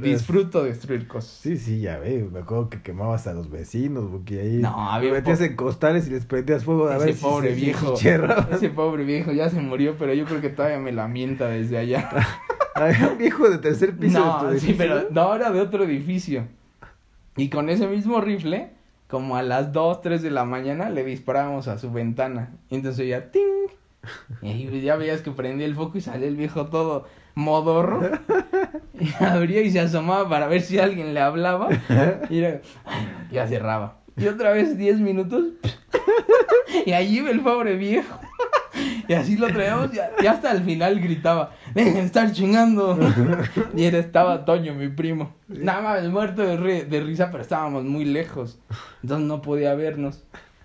Disfruto destruir cosas. Sí, sí, ya ves, me acuerdo que quemabas a los vecinos, porque ahí No, había metías en costales y les prendías fuego a Ese ver si pobre se viejo. Ese pobre viejo ya se murió, pero yo creo que todavía me lamenta desde allá. Había un viejo de tercer piso de tu No, sí, pero no era de otro edificio. Y con ese mismo rifle, como a las 2, 3 de la mañana, le disparábamos a su ventana. Y entonces ya ¡ting! Y ahí ya veías que prendía el foco y salía el viejo todo modorro. Y abría y se asomaba para ver si alguien le hablaba. Y era- ya cerraba. Y otra vez 10 minutos. Y allí iba el pobre viejo. Y así lo traíamos y, y hasta el final gritaba, dejen de estar chingando. Y era, estaba Toño, mi primo. Nada más muerto de, ri- de risa, pero estábamos muy lejos. Entonces no podía vernos.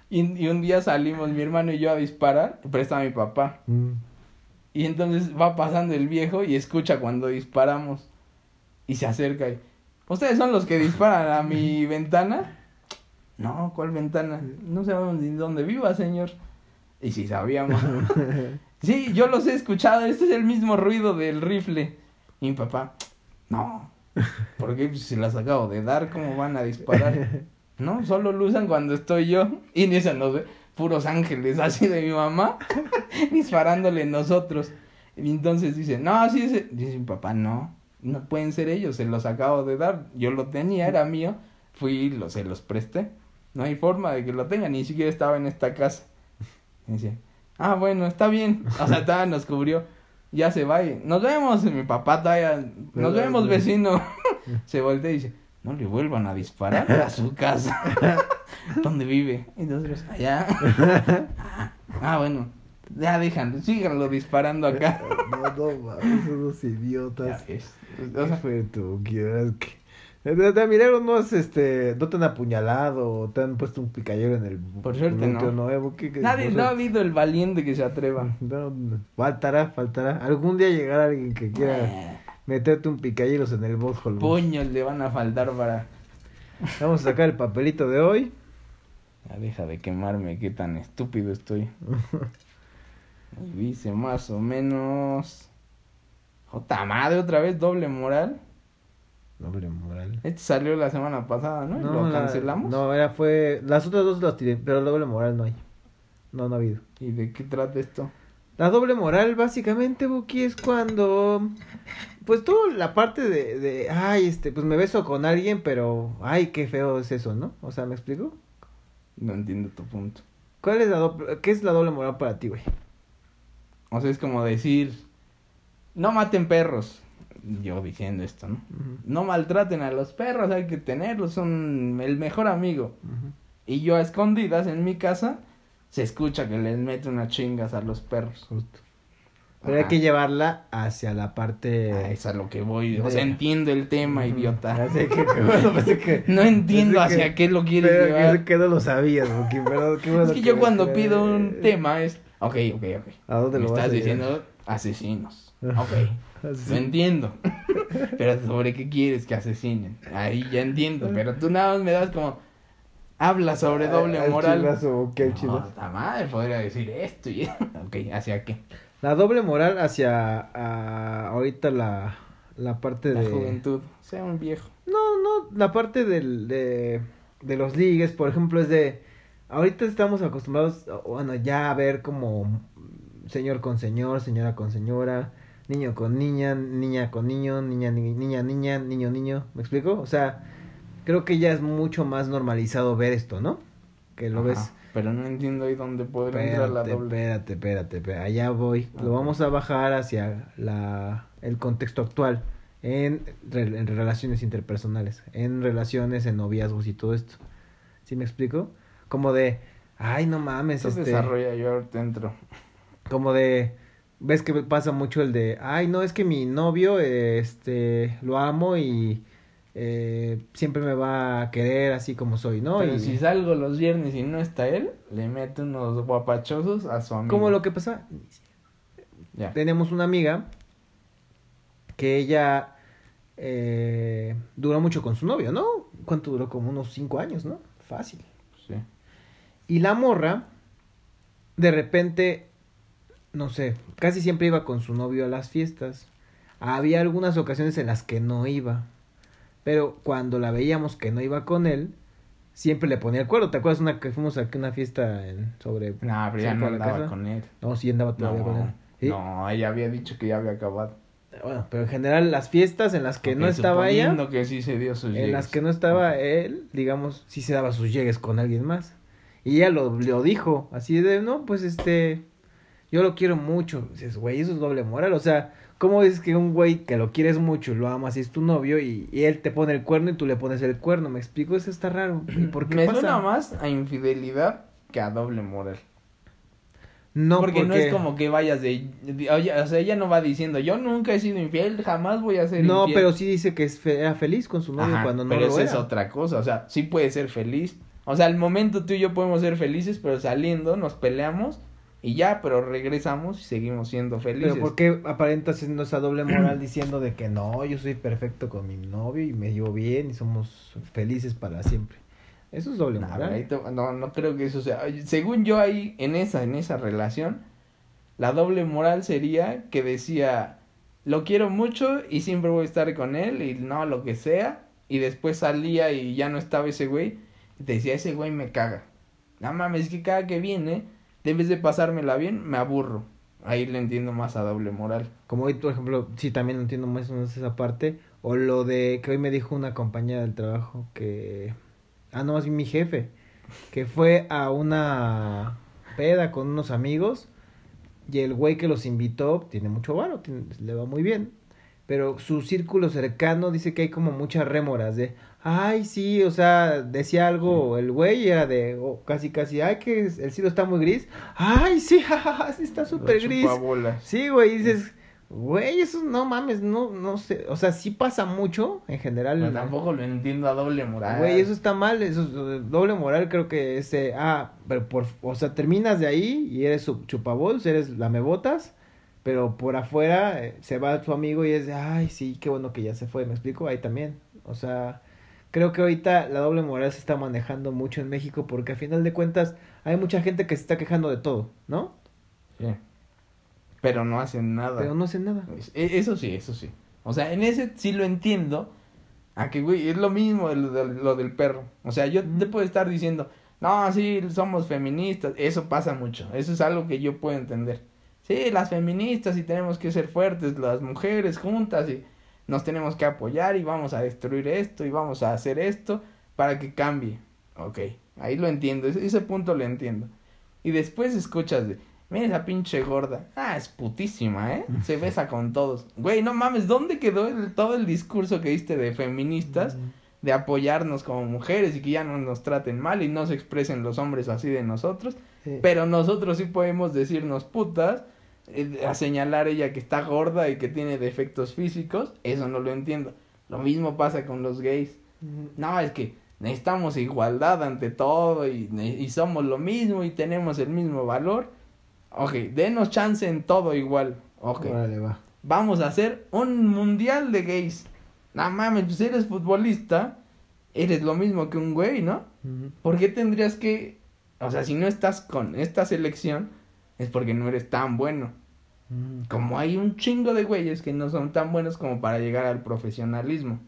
Y, y un día salimos mi hermano y yo a disparar, pero estaba mi papá. Mm. Y entonces va pasando el viejo y escucha cuando disparamos. Y se acerca y... ¿Ustedes son los que disparan a mi ventana? No, ¿cuál ventana? No sabemos ni dónde viva, señor. Y si sabíamos. Sí, yo los he escuchado. Este es el mismo ruido del rifle. Y mi papá, no. Porque pues, se las acabo de dar, ¿cómo van a disparar? No, solo lo usan cuando estoy yo. Y ni eso nos ve. Puros ángeles, así de mi mamá, disparándole nosotros. Y entonces dice, no, sí, ese-". dice mi papá, no, no pueden ser ellos, se los acabo de dar. Yo lo tenía, era mío. Fui y lo, se los presté. No hay forma de que lo tenga, ni siquiera estaba en esta casa. Y dice, ah, bueno, está bien. O sea, todavía nos cubrió. Ya se va y nos vemos. Y mi papá todavía, nos vemos, vecino. se voltea y dice, no le vuelvan a disparar a su casa. ¿Dónde vive? Y nosotros, allá. ah, ah, bueno, ya déjanlo, síganlo disparando acá. No, no, mames, son unos Ya idiotas. ves. O sea, fue tu. De, de milagro no has, este, no te han apuñalado o te han puesto un picayero en el Por suerte, no. eh, que- nadie, por no ha habido el valiente que se atreva. No, no, faltará, faltará. Algún día llegará alguien que quiera Eh, meterte un picayeros en el botthole. puños le van a faltar para... Vamos a sacar el papelito de hoy. Ya deja de quemarme, qué tan estúpido estoy. Dice más o menos... Jota madre, otra vez doble moral. Doble moral. Este salió la semana pasada, ¿no? ¿Lo la- cancelamos? no, era, fue. Las otras dos las tiré, pero doble moral no hay. No, no ha habido. ¿Y de qué trata esto? La doble moral, básicamente, Buki, es cuando. Pues toda la parte de, de. Ay, este, pues me beso con alguien, pero. Ay, qué feo es eso, ¿no? O sea, ¿me explico? No entiendo tu punto. ¿Cuál es la doble. ¿Qué es la doble moral para ti, güey? O sea, es como decir, no maten perros. Yo diciendo esto, ¿no? No maltraten a los perros, hay que tenerlos, son el mejor amigo. Y yo a escondidas en mi casa, se escucha que les mete unas chingas a los perros. Justo. Pero hay que llevarla hacia la parte. Ah, es a lo que voy. O de- sea, entiendo el tema, idiota. Así que, bueno, No entiendo que- hacia qué lo quieres pero llevar. que, que no lo sabías, Buki, pero qué bueno Es que yo cuando pido un tema es, ok, ok, ok. ¿A dónde Me lo vas estás a diciendo asesinos. Ok, Así. lo entiendo. pero sobre qué quieres que asesinen. Ahí ya entiendo. Pero tú nada más me das como, habla sobre doble Al moral. chilazo, Buki, al No, madre podría decir esto y Ok, ¿hacia qué? La doble moral hacia a- ahorita la, la parte La de... juventud. Sea un viejo. No, no, la parte del, de, de los ligues, por ejemplo, es de... Ahorita estamos acostumbrados, bueno, ya a ver como señor con señor, señora con señora, niño con niña, niña con niño, niña, ni- niña, niña, niño, niño, ¿me explico? O sea, creo que ya es mucho más normalizado ver esto, ¿no? Que lo Ajá, ves... Pero no entiendo ahí dónde podría entrar la doble. espérate, espérate, espérate, allá voy. Lo vamos a bajar hacia la, el contexto actual en, en relaciones interpersonales, en relaciones, en noviazgos y todo esto. ¿Sí me explico? Como de, ay, no mames, Esto este, desarrolla yo ahorita entro. como de, ves que pasa mucho el de, ay, no, es que mi novio, este, lo amo y eh, siempre me va a querer así como soy, ¿no? Pero y si salgo los viernes y no está él, le mete unos guapachosos a su amigo. como lo que pasa, Ya. tenemos una amiga que ella eh, duró mucho con su novio, ¿no? ¿Cuánto duró? Como unos cinco años, ¿no? Fácil. Sí. Y la morra de repente, no sé, casi siempre iba con su novio a las fiestas. Había algunas ocasiones en las que no iba. Pero cuando la veíamos que no iba con él, siempre le ponía el cuerno. ¿Te acuerdas una que fuimos aquí a una fiesta en, sobre... No, pero ya no andaba casa? con él. No, sí andaba todavía con él. No, ¿Sí? no, ella había dicho que ya había acabado. Bueno, pero en general las fiestas en las que no estaba ella, que sí se dio sus en las que no estaba él, digamos, sí se daba sus llegues con alguien más. Y ella lo, lo dijo, así de, no, pues este, yo lo quiero mucho. Dices, güey, eso es doble moral. O sea, ¿cómo es que un güey que lo quieres mucho, lo amas y es tu novio y, y él te pone el cuerno y tú le pones el cuerno? ¿Me explico? Eso está raro. ¿Y por qué Me pasa? suena más a infidelidad que a doble moral. No, porque, no es como que vayas de, de- oye, o sea, ella no va diciendo, yo nunca he sido infiel, jamás voy a ser No, infiel. pero sí dice que es fe- era feliz con su novio Ajá, cuando no pero lo era. es otra cosa, o sea, sí puede ser feliz. O sea, al momento tú y yo podemos ser felices, pero saliendo nos peleamos y ya, pero regresamos y seguimos siendo felices. Pero ¿por qué aparentas esa doble moral diciendo de que no, yo soy perfecto con mi novio y me llevo bien y somos felices para siempre? Eso es doble moral. te- no, no creo que eso sea. Según yo ahí, en esa, en esa relación, la doble moral sería que decía, lo quiero mucho y siempre voy a estar con él y no, lo que sea. Y después salía y ya no estaba ese güey. Y te decía, ese güey me caga. No mames, es que cada que viene, en vez de pasármela bien, me aburro. Ahí le entiendo más a doble moral. Como hoy, por ejemplo, sí, también entiendo más o menos esa parte. O lo de que hoy me dijo una compañera del trabajo que... Ah, no, más bien mi jefe. Que fue a una peda con unos amigos. Y el güey que los invitó tiene mucho varo, le va muy bien. Pero su círculo cercano dice que hay como muchas rémoras de... Ay, sí, o sea, decía algo el güey era de... oh, casi, casi, ay, que el cielo está muy gris. Ay, sí, jajaja, sí está súper gris. Sí, güey, dices, güey, eso no mames, no, no sé, o sea, sí pasa mucho en general. Pero tampoco lo entiendo a doble moral. Güey, eso está mal, eso es doble moral, creo que ese, ah, pero por, o sea, terminas de ahí y eres su chupabols, eres lamebotas, pero por afuera eh, se va tu amigo y es de, ay, sí, qué bueno que ya se fue, ¿me explico? Ahí también, o sea, creo que ahorita la doble moral se está manejando mucho en México porque a final de cuentas hay mucha gente que se está quejando de todo, ¿no? Sí. Pero no hacen nada. Pero no hacen nada. E- Eso sí, eso sí. O sea, en ese sí lo entiendo. A que, güey, es lo mismo de lo, de lo del perro. O sea, yo te puedo estar diciendo, no, sí, somos feministas. Eso pasa mucho. Eso es algo que yo puedo entender. Sí, las feministas y tenemos que ser fuertes, las mujeres juntas y nos tenemos que apoyar y vamos a destruir esto y vamos a hacer esto para que cambie. Ok, ahí lo entiendo, ese, ese punto lo entiendo. Y después escuchas de, mira esa pinche gorda. Ah, es putísima, ¿eh? Se besa con todos. Güey, no mames, ¿dónde quedó el- todo el discurso que diste de feministas? De apoyarnos como mujeres y que ya no nos traten mal y no se expresen los hombres así de nosotros. Sí. Pero nosotros sí podemos decirnos putas, a señalar ella que está gorda y que tiene defectos físicos. Eso no lo entiendo. Lo mismo pasa con los gays. No, es que necesitamos igualdad ante todo y, y somos lo mismo y tenemos el mismo valor. Ok, denos chance en todo igual. Ok, Órale, va. vamos a hacer un mundial de gays. No mames, pues eres futbolista, eres lo mismo que un güey, ¿no? ¿Por qué tendrías que, o sea, si no estás con esta selección, es porque no eres tan bueno? Como hay un chingo de güeyes que no son tan buenos como para llegar al profesionalismo.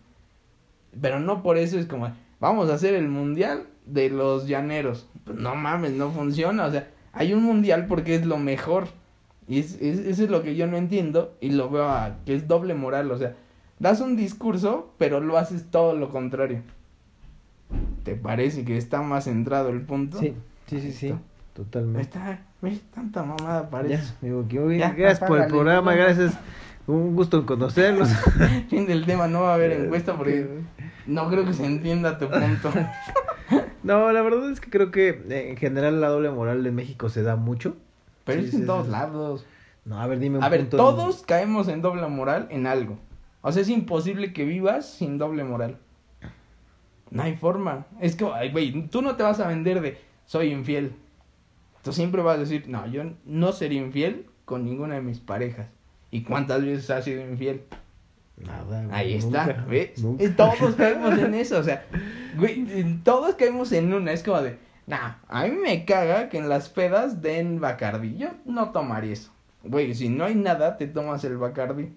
Pero no por eso es como, vamos a hacer el mundial de los llaneros. Pues no mames, no funciona. O sea, hay un mundial porque es lo mejor. Y es, es- eso es lo que yo no entiendo y lo veo a, que es doble moral. O sea, das un discurso, pero lo haces todo lo contrario. ¿Te parece que está más centrado el punto? Sí, sí, sí, sí, totalmente. Está, ves, tanta mamada Ya, parece. que Ya, gracias por el apágale. programa, gracias. Un gusto en conocerlos. fin del tema, no va a haber encuesta porque no creo que se entienda tu punto. No, la verdad es que creo que eh, en general la doble moral de México se da mucho. Pero Sí, es en sí, todos sí. lados. No, a ver, dime un A ver, todos caemos en doble moral en algo. O sea, es imposible que vivas sin doble moral. No hay forma. Es que, güey, tú no te vas a vender de soy infiel. Tú siempre vas a decir, no, yo no seré infiel con ninguna de mis parejas. ¿Y cuántas veces has sido infiel? Nada. Ahí nunca, está, ¿ves? nunca. Todos caemos en eso, o sea, güey, todos caemos en una, es como de, Nah, a mí me caga que en las pedas den Bacardi. Yo no tomaría eso. Güey, si no hay nada, te tomas el Bacardi.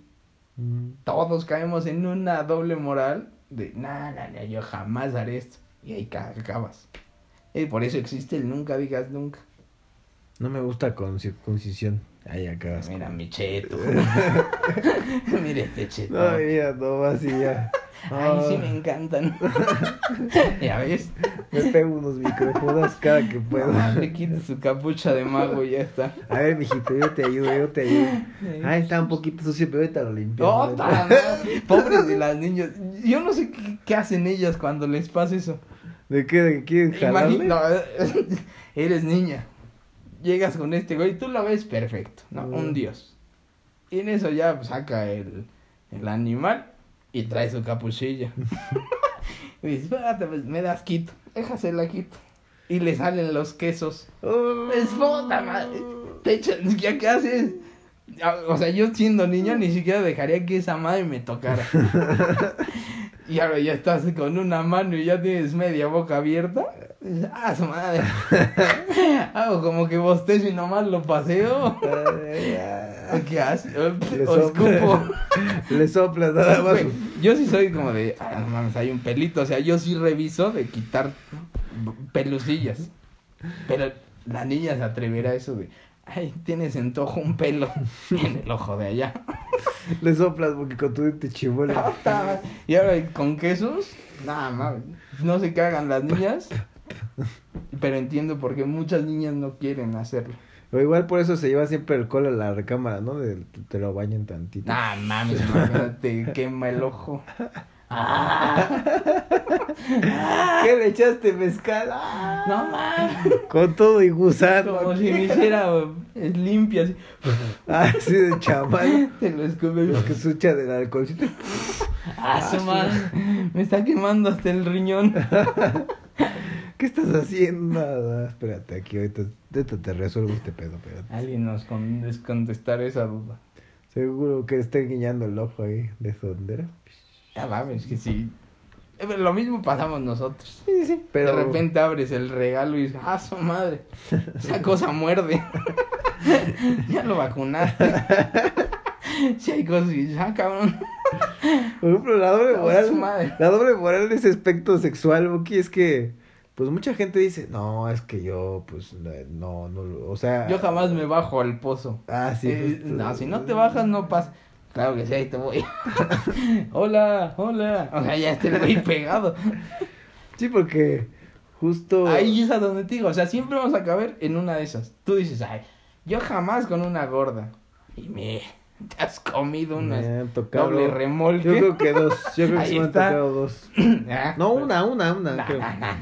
Mm. Todos caemos en una doble moral de, nah, nah, nah, yo jamás haré esto. Y ahí ca- acabas. Y por eso existe el nunca digas nunca. No me gusta con circuncisión. Ahí acabas. Mira mi cheto. Mira este cheto. No, mira, no, así ya. Ay, sí Ah, me encantan. ya ves. me pego unos micrófonos cada que puedo. No, le quita su capucha de mago y ya está. A ver, mijito, yo te ayudo, yo te ayudo. Ay, está un poquito sucio, pero ahorita lo limpio. Otra, madre. Pobres de las niñas. Yo no sé qué, qué hacen ellas cuando les pasa eso. ¿De qué? ¿De qué? Imagino, eres niña. Llegas con este güey, tú la ves perfecto, ¿no? Mm. Un dios. Y en eso ya saca el, el animal y trae su capuchilla. y dices, "Espérate, pues, me das quito, déjasela quito. Y le salen los quesos. Oh. Es puta madre. Te echan, ¿ya qué haces? Ah, O sea, yo siendo niño ni siquiera dejaría que esa madre me tocara. y ahora ya estás con una mano y ya tienes media boca abierta. Ah, su madre. Hago como que bostezo y nomás lo paseo. ¿Qué haces? Le O escupo. Le soplas nada más. Yo sí soy como de, ah, no mames, hay un pelito. O sea, yo sí reviso de quitar pelucillas. Pero la niña se atreverá a eso de, ay, tienes antojo un pelo en el ojo de allá. Le soplas porque con tu te chimuela. y ahora con quesos, nada mames. No se cagan las niñas. Pero entiendo por qué muchas niñas no quieren hacerlo. O igual por eso se lleva siempre el alcohol a la recámara, ¿no? De, te lo bañan tantito. Nah, mames, imagínate, quema el ojo. Ah, ¿Qué le echaste mezcal? Ah. no mames. Con todo y gusano. Como si me hiciera es limpia así. Ah, sí, de chaval. Te lo escupes. Lo que sucha del alcoholcito. Ah, su madre. Me está quemando hasta el riñón. ¿Qué estás haciendo? Nada, espérate, aquí ahorita, ahorita te resuelvo este pedo, espérate. Alguien nos con contestar esa duda. Seguro que está guiñando el ojo ahí de sondera. Ya mames, que sí. Eh, Lo mismo pasamos nosotros. Sí, sí, pero... De repente abres el regalo y dices, ah, su madre. Esa cosa muerde. ya lo vacunaste. Si hay cosas y dices, ah, cabrón. Por ejemplo, la doble moral, la doble moral de ese aspecto sexual, Buki, es que, pues mucha gente dice, no, es que yo, pues, no, no, o sea... Yo jamás me bajo al pozo. Ah, sí. Eh, no, si no te bajas, no pasa. Claro que sí, ahí te voy. hola, hola. O sea, ya el güey pegado. Sí, porque justo... Ahí es a donde te digo. O sea, siempre vamos a caber en una de esas. Tú dices, ay, yo jamás con una gorda. Y me te has comido me una han tocado... doble remolque. Yo creo que dos, yo creo que sí me han tocado dos. Ah, No, pues, una, una, una. nah, creo. nah.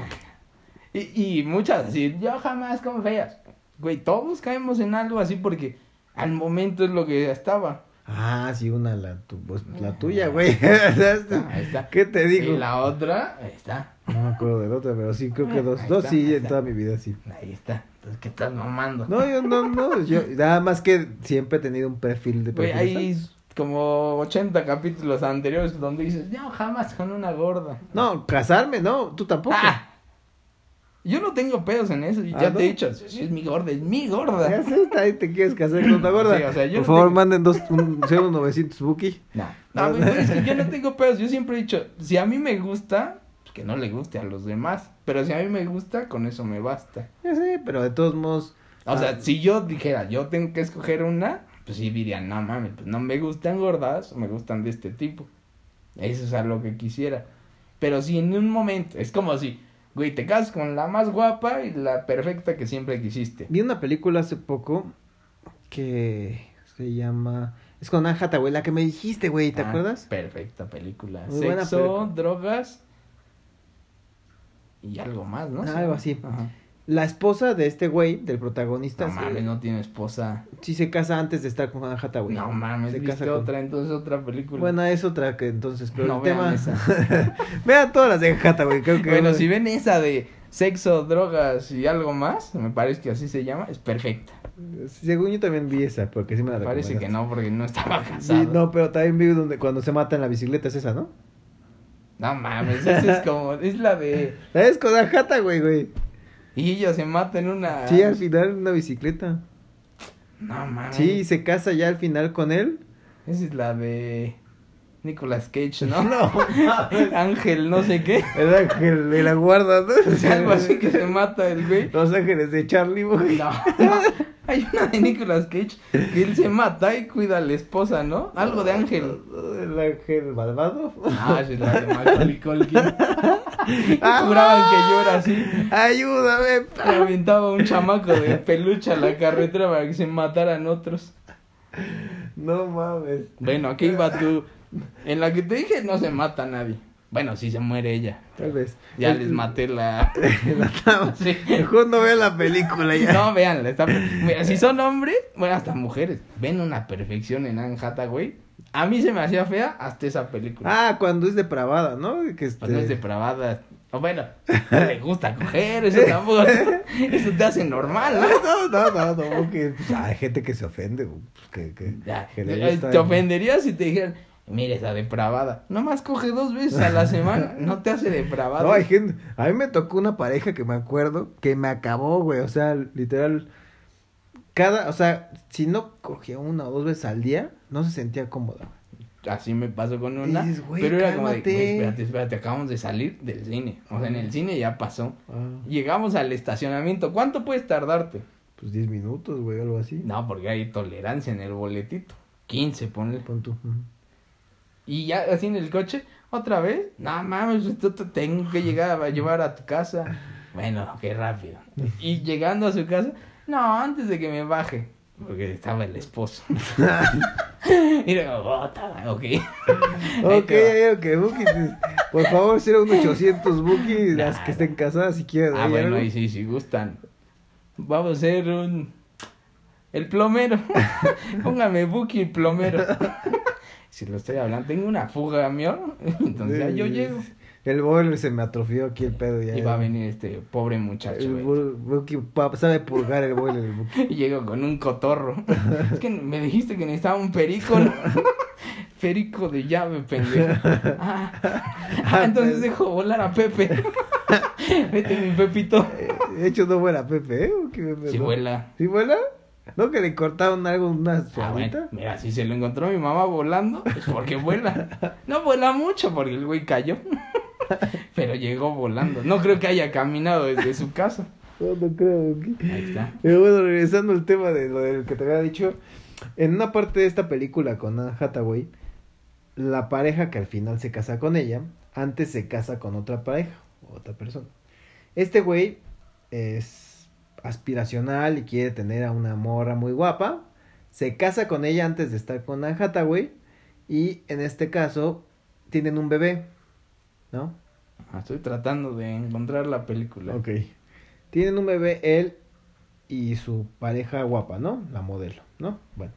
Y, y muchas así, yo jamás con feas. Güey, todos caemos en algo así porque al momento es lo que estaba. Ah, sí, una, la, tu, pues, la tuya, güey. Este, Ahí está. ¿Qué te digo? Y la otra, ahí está. No me acuerdo de la otra, pero sí, creo que dos. Ahí Dos está, sí, en está. toda mi vida, sí. Ahí está. Entonces, ¿qué estás mamando? No, yo no, no, yo nada más que siempre he tenido un perfil de Güey, perfil hay sexo. como 80 capítulos anteriores donde dices, no, jamás con una gorda. No, casarme, no, tú tampoco. Ah, yo no tengo pedos en eso. Ah, ya ¿no? te he dicho, si es mi gorda, es mi Ya gorda. sé, está ahí te quieres casar con una gorda. Sí, o sea, yo Por no favor, tengo- manden dos, un 0900 Buki. No, no, güey, es que yo no tengo pedos. Yo siempre he dicho, si a mí me gusta, pues que no le guste a los demás. Pero si a mí me gusta, con eso me basta. Ya sé, pero de todos modos. O sea, ah, si yo dijera, yo tengo que escoger una, pues sí diría, no mames, pues no me gustan gordas, me gustan de este tipo. Eso es a lo que quisiera. Pero si en un momento, es como si, güey, te casas con la más guapa y la perfecta que siempre quisiste. Vi una película hace poco que se llama. Es con Anne Hathaway, la que me dijiste, güey, ¿te Ah, acuerdas? Perfecta película. Muy Sexo, película. drogas y algo más, ¿no? Algo así. Ajá. La esposa de este güey, del protagonista, No mames, no tiene esposa. sí se casa antes de estar con Anne Hathaway. No mames, se casa con- otra, entonces otra película. Bueno, es otra que entonces, pero No el vean tema. esa. Vean todas las de Hathaway, creo que. Bueno, si ven esa de sexo, drogas y algo más, me parece que así se llama, es perfecta. Según yo también vi esa, porque sí me la Me parece que no, porque no estaba casado. Sí, no, pero también vi donde cuando se mata en la bicicleta, es esa, ¿no? No mames, esa es como, es la de... Es con Hathaway, güey. Y ella se mata en una. Sí, al final en una bicicleta. No mames. Sí, se casa ya al final con él. Esa es la de. Nicolas Cage, ¿no? No, Ángel, no sé qué. el ángel de la guarda, ¿no? O sea, algo así que se mata el güey. Los ángeles de Charlie, güey. No. Hay una de Nicolas Cage que él se mata y cuida a la esposa, ¿no? Algo de Ángel. El ángel malvado. Ah, es la de Macaulay Culkin. Juraban que yo era así. Ayúdame. Le aventaba un chamaco de peluche a la carretera para que se mataran otros. No mames. Bueno, aquí iba tú. En la que te dije no se mata nadie. Bueno, si se muere ella. Tal vez. Ya El- les maté la... la. Sí. Mejor no vean la película ya. No, véanla. Está... Mira, si son hombres, bueno, hasta mujeres, ven una perfección en Anne Hathaway. A mí se me hacía fea hasta esa película. Ah, cuando es depravada, ¿no? Que este... Cuando es depravada. O bueno, no le gusta coger, eso tampoco. Eso te hace normal, ¿no? No, no, no, no, porque pues, hay gente que se ofende, pues, que, que, Ya, que le eh, gusta- te ofenderías si te dijeran, mire esa depravada. Nomás coge dos veces a la semana, no te hace depravada. No, hay gente, a mí me tocó una pareja que me acuerdo que me acabó, güey, o sea, literal, cada, o sea, si no cogía una o dos veces al día, no se sentía cómoda. Así me pasó con una. Dices, pero era como de, cálmate. "Güey, espérate, espérate, acabamos de salir del cine. O sea, en el cine ya pasó. Ah, Llegamos al estacionamiento. ¿Cuánto puedes tardarte? pues 10 minutos, güey, algo así. No, porque hay tolerancia en el boletito. 15, ponle. Pon tú. Y ya así en el coche, otra vez. No mames, esto te tengo que llegar a llevar a tu casa. Bueno, qué rápido. Y llegando a su casa, no, antes de que me baje. Porque estaba el esposo. y luego, bota, ok. Ahí Ok, va. ok, Buki, por favor, será un 800 Buki, las Nah. que estén casadas si quieren. Ah, ¿hay bueno, ahí sí, si gustan. Vamos a hacer un. El plomero. Póngame Buki el plomero. si lo estoy hablando, tengo una fuga, mío. Entonces ya yo llego. El boiler se me atrofió aquí el pedo ya. Y va a venir este pobre muchacho. El Buki sabe purgar el boiler, el Buki. Y llego con un cotorro. es que me dijiste que necesitaba un perico. ¿no? perico de llave, pendejo. Ah, ah, entonces dejo volar a Pepe. Vete mi Pepito. Eh, De hecho, no vuela Pepe, ¿eh? Si vuela. ¿Sí vuela? ¿No que le cortaron algo, una Ah, bueno, mira, si se lo encontró mi mamá volando, es porque vuela. No vuela mucho porque el güey cayó. Pero llegó volando. No creo que haya caminado desde su casa. No, no creo. Ahí está. Pero bueno, regresando al tema de lo del que te había dicho, en una parte de esta película con Anne Hathaway, la pareja que al final se casa con ella, antes se casa con otra pareja, otra persona. Este güey es aspiracional y quiere tener a una morra muy guapa, se casa con ella antes de estar con Anne Hathaway y en este caso tienen un bebé, ¿no? Ah, Estoy tratando de encontrar la película. Ok. Tienen un bebé él y su pareja guapa, ¿no? La modelo, ¿no? Bueno.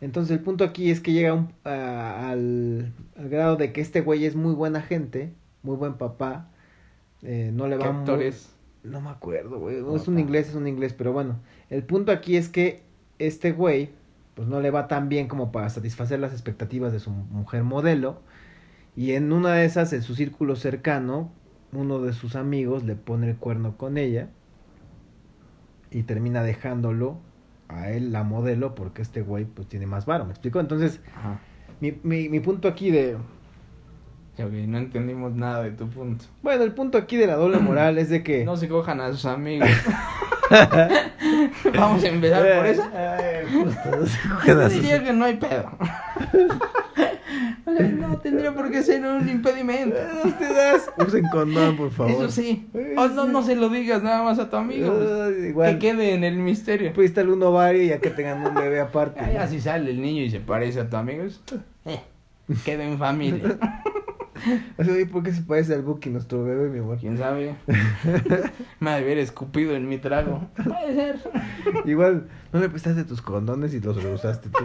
Entonces el punto aquí es que llega un- a- al, al grado de que este güey es muy buena gente, muy buen papá. eh, no le ¿Qué va actor muy-? No me acuerdo, güey. Es un inglés, es un inglés, pero bueno. El punto aquí es que este güey, pues no le va tan bien como para satisfacer las expectativas de su mujer modelo. Y en una de esas, en su círculo cercano, uno de sus amigos le pone el cuerno con ella. Y termina dejándolo a él, la modelo, porque este güey pues tiene más varo, ¿me explico? Entonces, mi, mi, mi punto aquí de... Ya, no entendimos nada de tu punto. Bueno, el punto aquí de la doble moral es de que... No se cojan a sus amigos. Vamos a empezar por esa. Ay, justo, no se cogen a Yo sus- diría que no hay pedo. O sea, no tendría por qué ser un impedimento. Ustedes usen condón, por favor. Eso sí. O no, no se lo digas nada más a tu amigo. pues, igual. que quede en el misterio. Pues está el un ovario y ya que tengan un bebé aparte. Ya, ya si sale el niño y se parece a tu amigo, es- eh, queda en familia. Así, oye, ¿por qué se parece al Buki, nuestro bebé, mi amor? ¿Quién sabe? Me ha de haber escupido en mi trago. Puede ser. Igual, ¿no le prestaste tus condones y los reusaste tú?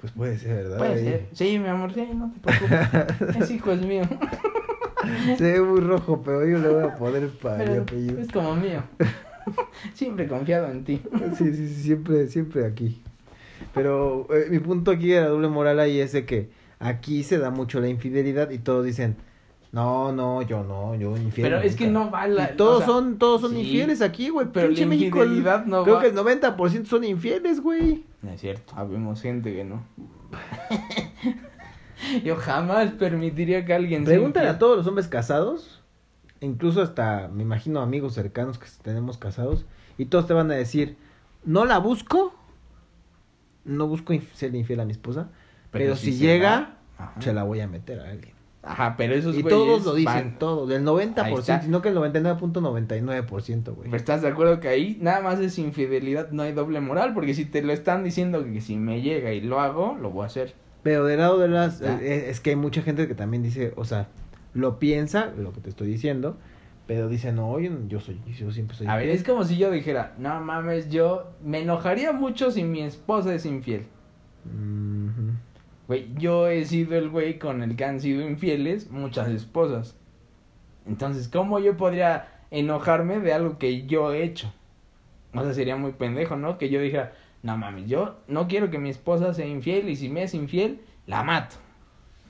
Pues puede ser, ¿verdad? Puede ser. Sí, mi amor, sí, no te preocupes. Ese hijo es mío. Se ve muy rojo, pero yo le voy a poner para mi apellido. es como mío. Siempre he confiado en ti. Sí, sí, sí, siempre, siempre aquí. Pero eh, mi punto aquí de la doble moral ahí es de que aquí se da mucho la infidelidad y todos dicen, No, no, yo no, yo infiel. Pero es que no va la... Y todos o sea, son, todos son sí, infieles aquí, güey. pero la México. el- infidelidad no creo va- que el 90% son infieles, güey. No es cierto, habemos gente que no. Yo jamás permitiría que alguien sea Pregúntale a todos los hombres casados, incluso hasta, me imagino, amigos cercanos que tenemos casados, y todos te van a decir, no la busco, no busco inf- ser infiel a mi esposa, pero, si, llega, se la voy a meter a alguien. Ajá, pero esos Y güeyes todos lo dicen, van. todos, del Ahí 90%, está. sino que el 99.99%, güey. Pero ¿Estás de acuerdo que ahí nada más es infidelidad, no hay doble moral? Porque si te lo están diciendo que si me llega y lo hago, lo voy a hacer. Pero del lado de las... Ya. eh, es que hay mucha gente que también dice, o sea, lo piensa, lo que te estoy diciendo, pero dice, no, yo, yo soy, yo siempre soy A ver, infiel". es como si yo dijera, no mames, yo me enojaría mucho si mi esposa es infiel. Ujú. Güey, yo he sido el güey con el que han sido infieles muchas esposas. Entonces, ¿cómo yo podría enojarme de algo que yo he hecho? O sea, sería muy pendejo, ¿no? Que yo dijera, no mames, yo no quiero que mi esposa sea infiel y si me es infiel, la mato.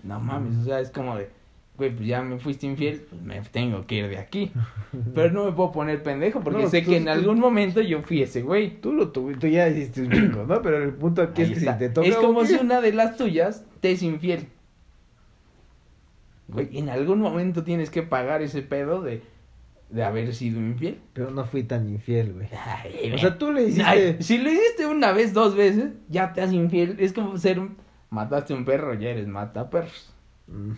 No mames, o sea, es como de, güey, pues ya me fuiste infiel, pues me tengo que ir de aquí. Pero no me puedo poner pendejo porque No, sé tú- que en tú- algún momento yo fui ese güey. Tú lo tuviste, tú ya hiciste un chico, ¿no? Pero el punto aquí Ahí es que si te toca. Es como si una de las tuyas te es infiel. Güey, en algún momento tienes que pagar ese pedo de, de haber sido infiel. Pero no fui tan infiel, güey. Ay, O sea, tú le hiciste. ay, si lo hiciste una vez, dos veces, ya te haces infiel. Es como ser. Mataste un perro, ya eres mata perros. Mm,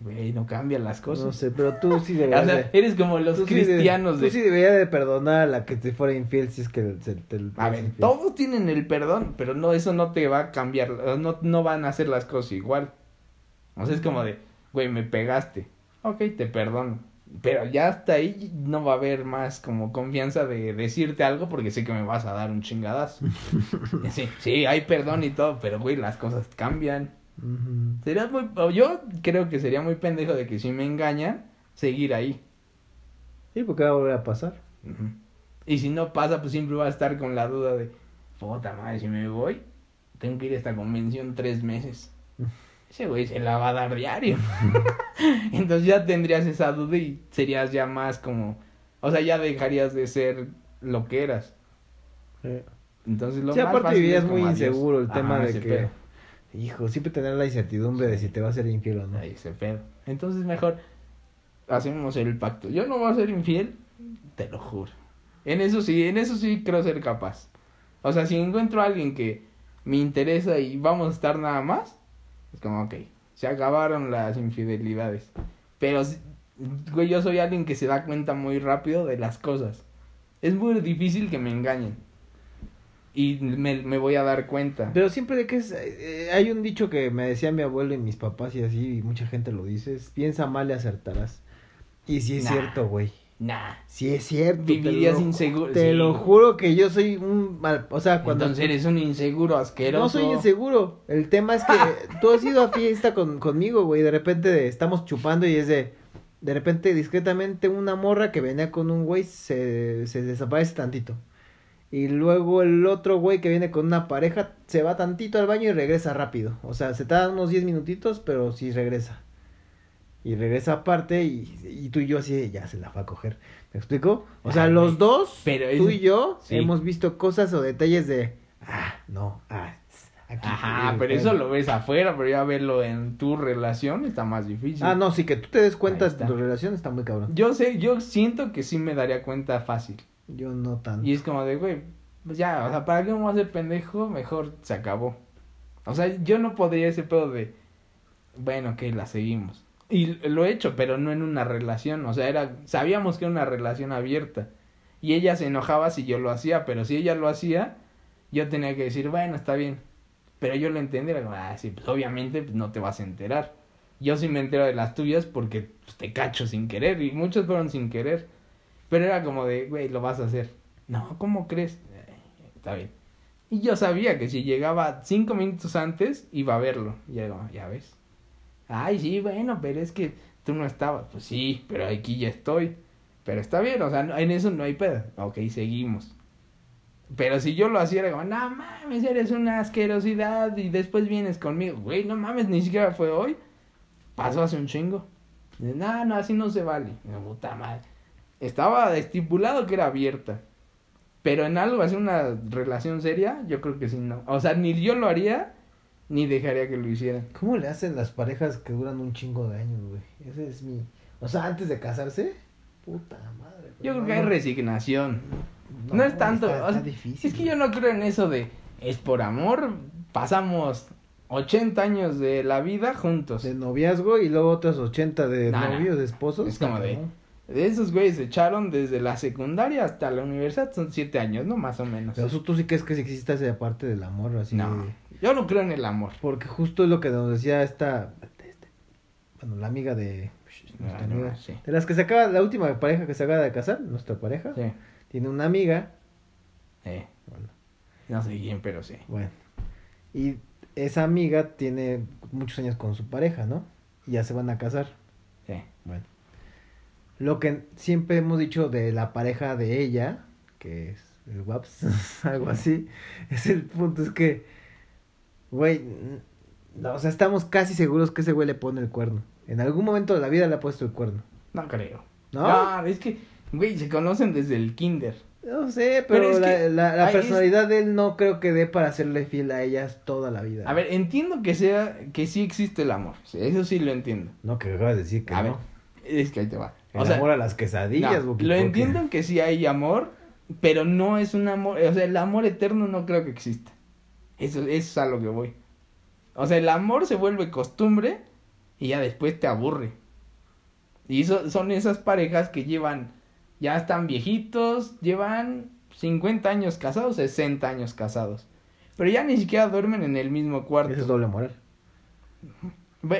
Güey, no cambian las cosas. No sé, pero tú sí o deberías. sea, eres como los tú sí de- cristianos tú sí deberías de perdonar a la que te fuera infiel si es que se te. A ver, todos tienen el perdón, pero no, eso no te va a cambiar, no, no van a hacer las cosas igual. O sea, es como de, güey, me pegaste, ok, te perdono. Pero ya hasta ahí no va a haber más como confianza de decirte algo porque sé que me vas a dar un chingadazo. sí, sí, hay perdón y todo, pero güey, las cosas cambian. Sería muy, yo creo que sería muy pendejo de que si me engañan, seguir ahí. Sí, porque va a volver a pasar. Y si no pasa, pues siempre va a estar con la duda de, puta madre, si me voy, tengo que ir a esta convención tres meses. Ese güey se la va a dar diario. Entonces ya tendrías esa duda y serías ya más como, o sea, ya dejarías de ser lo que eras. Eh. Entonces lo Sí, más aparte fácil es muy adiós. inseguro el tema de que. pedo. Hijo, siempre tener la incertidumbre de si te va a ser infiel o no. Ahí ese pedo. Entonces mejor hacemos el pacto. Yo no voy a ser infiel, te lo juro. En eso sí, en eso sí creo ser capaz. O sea, si encuentro a alguien que me interesa y vamos a estar nada más, es como, ok, se acabaron las infidelidades. Pero, güey, yo soy alguien que se da cuenta muy rápido de las cosas. Es muy difícil que me engañen. Y me, me voy a dar cuenta. Pero siempre de que es. eh, hay un dicho que me decía mi abuelo y mis papás y así, y mucha gente lo dice: es, piensa mal y acertarás. Y sí es Nah. cierto, güey. Nah. Sí es cierto. te Vivirías lo- inseguro. Te sí. lo juro que yo soy un mal. O sea, cuando. Entonces eres un inseguro asqueroso. No soy inseguro. El tema es que tú has ido a fiesta con, conmigo, güey. De repente estamos chupando y es de. De repente, discretamente, una morra que venía con un güey se, se desaparece tantito. Y luego el otro güey que viene con una pareja se va tantito al baño y regresa rápido. O sea, se tarda unos 10 minutitos, pero sí regresa. Y regresa aparte y, y tú y yo así, ya se la va a coger. ¿Me explico? O sea, Ay, los dos, Pero tú es- y yo, sí. hemos visto cosas o detalles de, ah, no, ah, aquí. Ajá, pero eh". eso lo ves afuera, pero ya verlo en tu relación está más difícil. Ah, no, sí, que tú te des cuenta de tu relación está muy cabrón. Yo sé, yo siento que sí me daría cuenta fácil. Yo no tanto. Y es como de, güey, pues ya, o sea, ¿para voy a hacer pendejo? Mejor se acabó. O sea, yo no podría ese pedo de, bueno, que la seguimos. Y lo he hecho, pero no en una relación. O sea, era, sabíamos que era una relación abierta. Y ella se enojaba si yo lo hacía, pero si ella lo hacía, yo tenía que decir, bueno, está bien. Pero yo lo entendía, era como, ah, sí, pues obviamente pues, no te vas a enterar. Yo sí me entero de las tuyas porque pues, te cacho sin querer, y muchos fueron sin querer. Pero era como de, güey, lo vas a hacer. No, ¿cómo crees? Eh, Está bien. Y yo sabía que si llegaba cinco minutos antes, iba a verlo. Y yo, ya ves. Ay, sí, bueno, pero es que tú no estabas. Pues sí, pero aquí ya estoy. Pero está bien, o sea, no- en eso no hay pedo. Ok, seguimos. Pero si yo lo hacía, era como, no mames, eres una asquerosidad y después vienes conmigo. Güey, no mames, ni siquiera fue hoy. Pasó hace un chingo. No, no, así no se vale. Yo, puta madre. Estaba estipulado que era abierta. Pero en algo, así una relación seria, yo creo que sí, no. O sea, ni yo lo haría, ni dejaría que lo hicieran. ¿Cómo le hacen las parejas que duran un chingo de años, güey? Ese es mi... O sea, antes de casarse, puta madre. Yo creo no, que hay resignación. No, es tanto. está- o sea, está difícil. Es que yo no creo en eso de es por amor. Pasamos 80 años de la vida juntos. De noviazgo y luego otros 80 de no. novios, de esposos. Es como de-. De esos güeyes se echaron desde la secundaria hasta la universidad. Son 7 años, ¿no? Más o menos. Pero tú sí crees que sí existe esa parte del amor, así No, yo no creo en el amor. Porque justo es lo que nos decía esta... este, Bueno, la amiga de... Nuestra no, amiga. sí. De las que se acaba... La última pareja que se acaba de casar, nuestra pareja. Sí. Tiene una amiga. Eh, Bueno, no sé quién, pero sí. bueno. Y esa amiga tiene muchos años con su pareja, ¿no? Y ya se van a casar. Sí. Bueno. Lo que siempre hemos dicho de la pareja de ella, que es el WAPS, algo así, es el punto, es que, güey, no, o sea, estamos casi seguros que ese güey le pone el cuerno. En algún momento de la vida le ha puesto el cuerno. No creo. ¿No? es que, güey, se conocen desde el kinder. No sé, Pero la, que la- la ahí es- personalidad de él no creo que dé para serle fiel a ellas toda la vida. A ver, entiendo que sea, que sí existe el amor. Eso sí lo entiendo. No, que acabas de decir que a no. ver, es que ahí te va. El O sea, amor a las quesadillas, no, Buki, lo porque- entiendo que sí hay amor, pero no es un amor, o sea, el amor eterno no creo que exista. Eso, eso es a lo que voy. O sea, el amor se vuelve costumbre y ya después te aburre. Y eso, son esas parejas que llevan, ya están viejitos, llevan 50 años casados, 60 años casados. Pero ya ni siquiera duermen en el mismo cuarto. Eso es doble moral.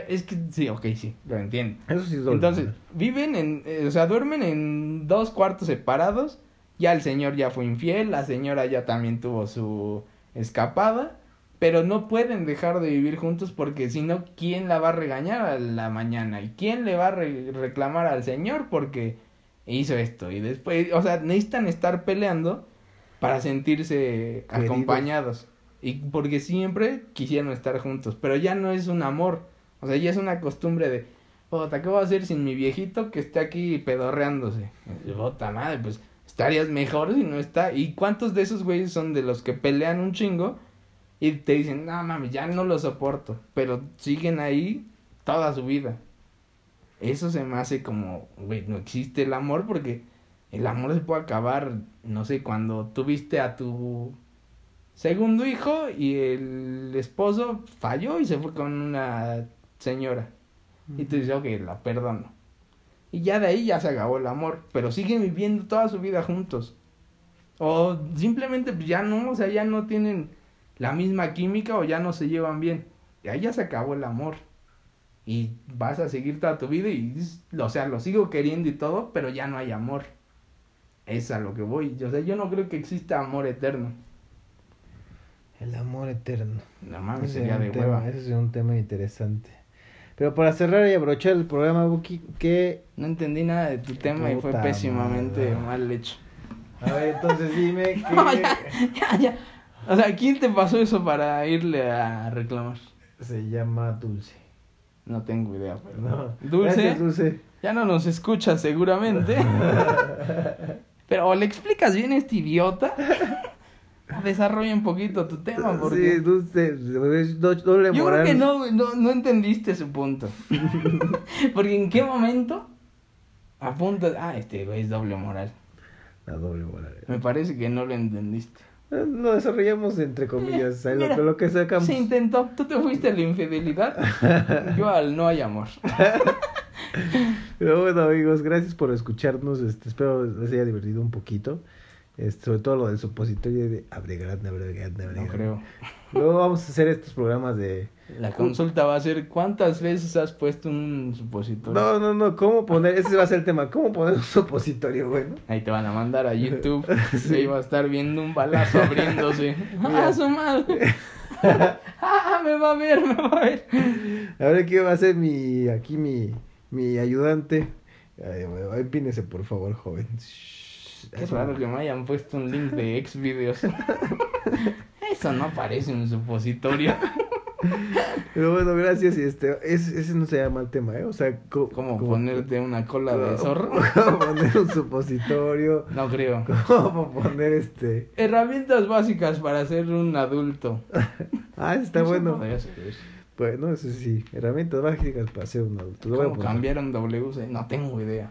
Es que sí, ok, sí, lo entiendo. Eso sí es Entonces, viven en, eh, o sea, duermen en dos cuartos separados. Ya el señor ya fue infiel, la señora ya también tuvo su escapada, pero no pueden dejar de vivir juntos porque si no, ¿quién la va a regañar a la mañana? ¿Y quién le va a re- reclamar al señor porque hizo esto? Y después, o sea, necesitan estar peleando para sentirse Queridos. acompañados. Y porque siempre quisieron estar juntos, pero ya no es un amor, o sea, ya es una costumbre de, Puta, ¿qué voy a hacer sin mi viejito que esté aquí pedorreándose? Puta madre, pues estarías mejor si no está. ¿Y cuántos de esos güeyes son de los que pelean un chingo y te dicen, no mames, ya no lo soporto, pero siguen ahí toda su vida? Eso se me hace como, güey, no existe el amor porque el amor se puede acabar, no sé, cuando tuviste a tu segundo hijo y el esposo falló y se fue con una señora. Y tú dices, ok, la perdono. Y ya de ahí ya se acabó el amor, pero siguen viviendo toda su vida juntos. O simplemente ya no, o sea, ya no tienen la misma química o ya no se llevan bien. Y ahí ya se acabó el amor. Y vas a seguir toda tu vida y, o sea, lo sigo queriendo y todo, pero ya no hay amor. Es a lo que voy. O sea, yo no creo que exista amor eterno. El amor eterno. No mames, Ese sería es un de tema- hueva. Ese es un tema interesante. Pero para cerrar y abrochar el programa, Buki, que... No entendí nada de tu tema y fue pésimamente madre. mal hecho. A ver, entonces dime que... No, ya, ya, ya. O sea, ¿quién te pasó eso para irle a reclamar? Se llama Dulce. No tengo idea, pero. No. Dulce, Gracias, Dulce. ya no nos escucha seguramente. pero o le explicas bien a este idiota. Desarrolla un poquito tu tema, porque. Sí, Yo creo que no, no, no entendiste su punto. porque en qué momento apuntas. Ah, este güey es doble moral. La doble moral. Me parece que no lo entendiste. Eh, Lo desarrollamos entre comillas, lo, Mira, lo que sacamos. Se intentó. Tú te fuiste a la infidelidad. Yo al no hay amor. Pero bueno, amigos, gracias por escucharnos. Este, espero les haya divertido un poquito. Este, sobre todo lo del supositorio de abre grande, abre grande, abre No creo. Luego vamos a hacer estos programas de. La consulta va a ser ¿cuántas veces has puesto un supositorio? No, no, no, ¿cómo poner? Ese va a ser el tema. ¿Cómo poner un supositorio bueno? Ahí te van a mandar a YouTube. Sí. Y ahí va a estar viendo un balazo abriéndose. ¡Ah, su madre! ¡Ah, me va a ver, me va a ver! A ver, ¿qué va a ser mi. Aquí mi. Mi ayudante. Ay, bueno, empínese, por favor, joven. Shh, Qué eso- raro que me hayan puesto un link de ex videos. Eso no parece un supositorio. Pero bueno, gracias. Y este, ese, ese no se llama el tema, ¿eh? O sea, co- ¿Cómo como- ponerte una cola de zorro? ¿Cómo poner un supositorio? No creo. ¿Cómo poner este? Herramientas básicas para ser un adulto. Ah, está sé, bueno. eso. Bueno, eso sí. Herramientas básicas para ser un adulto. ¿Cómo cambiaron WC? No tengo idea.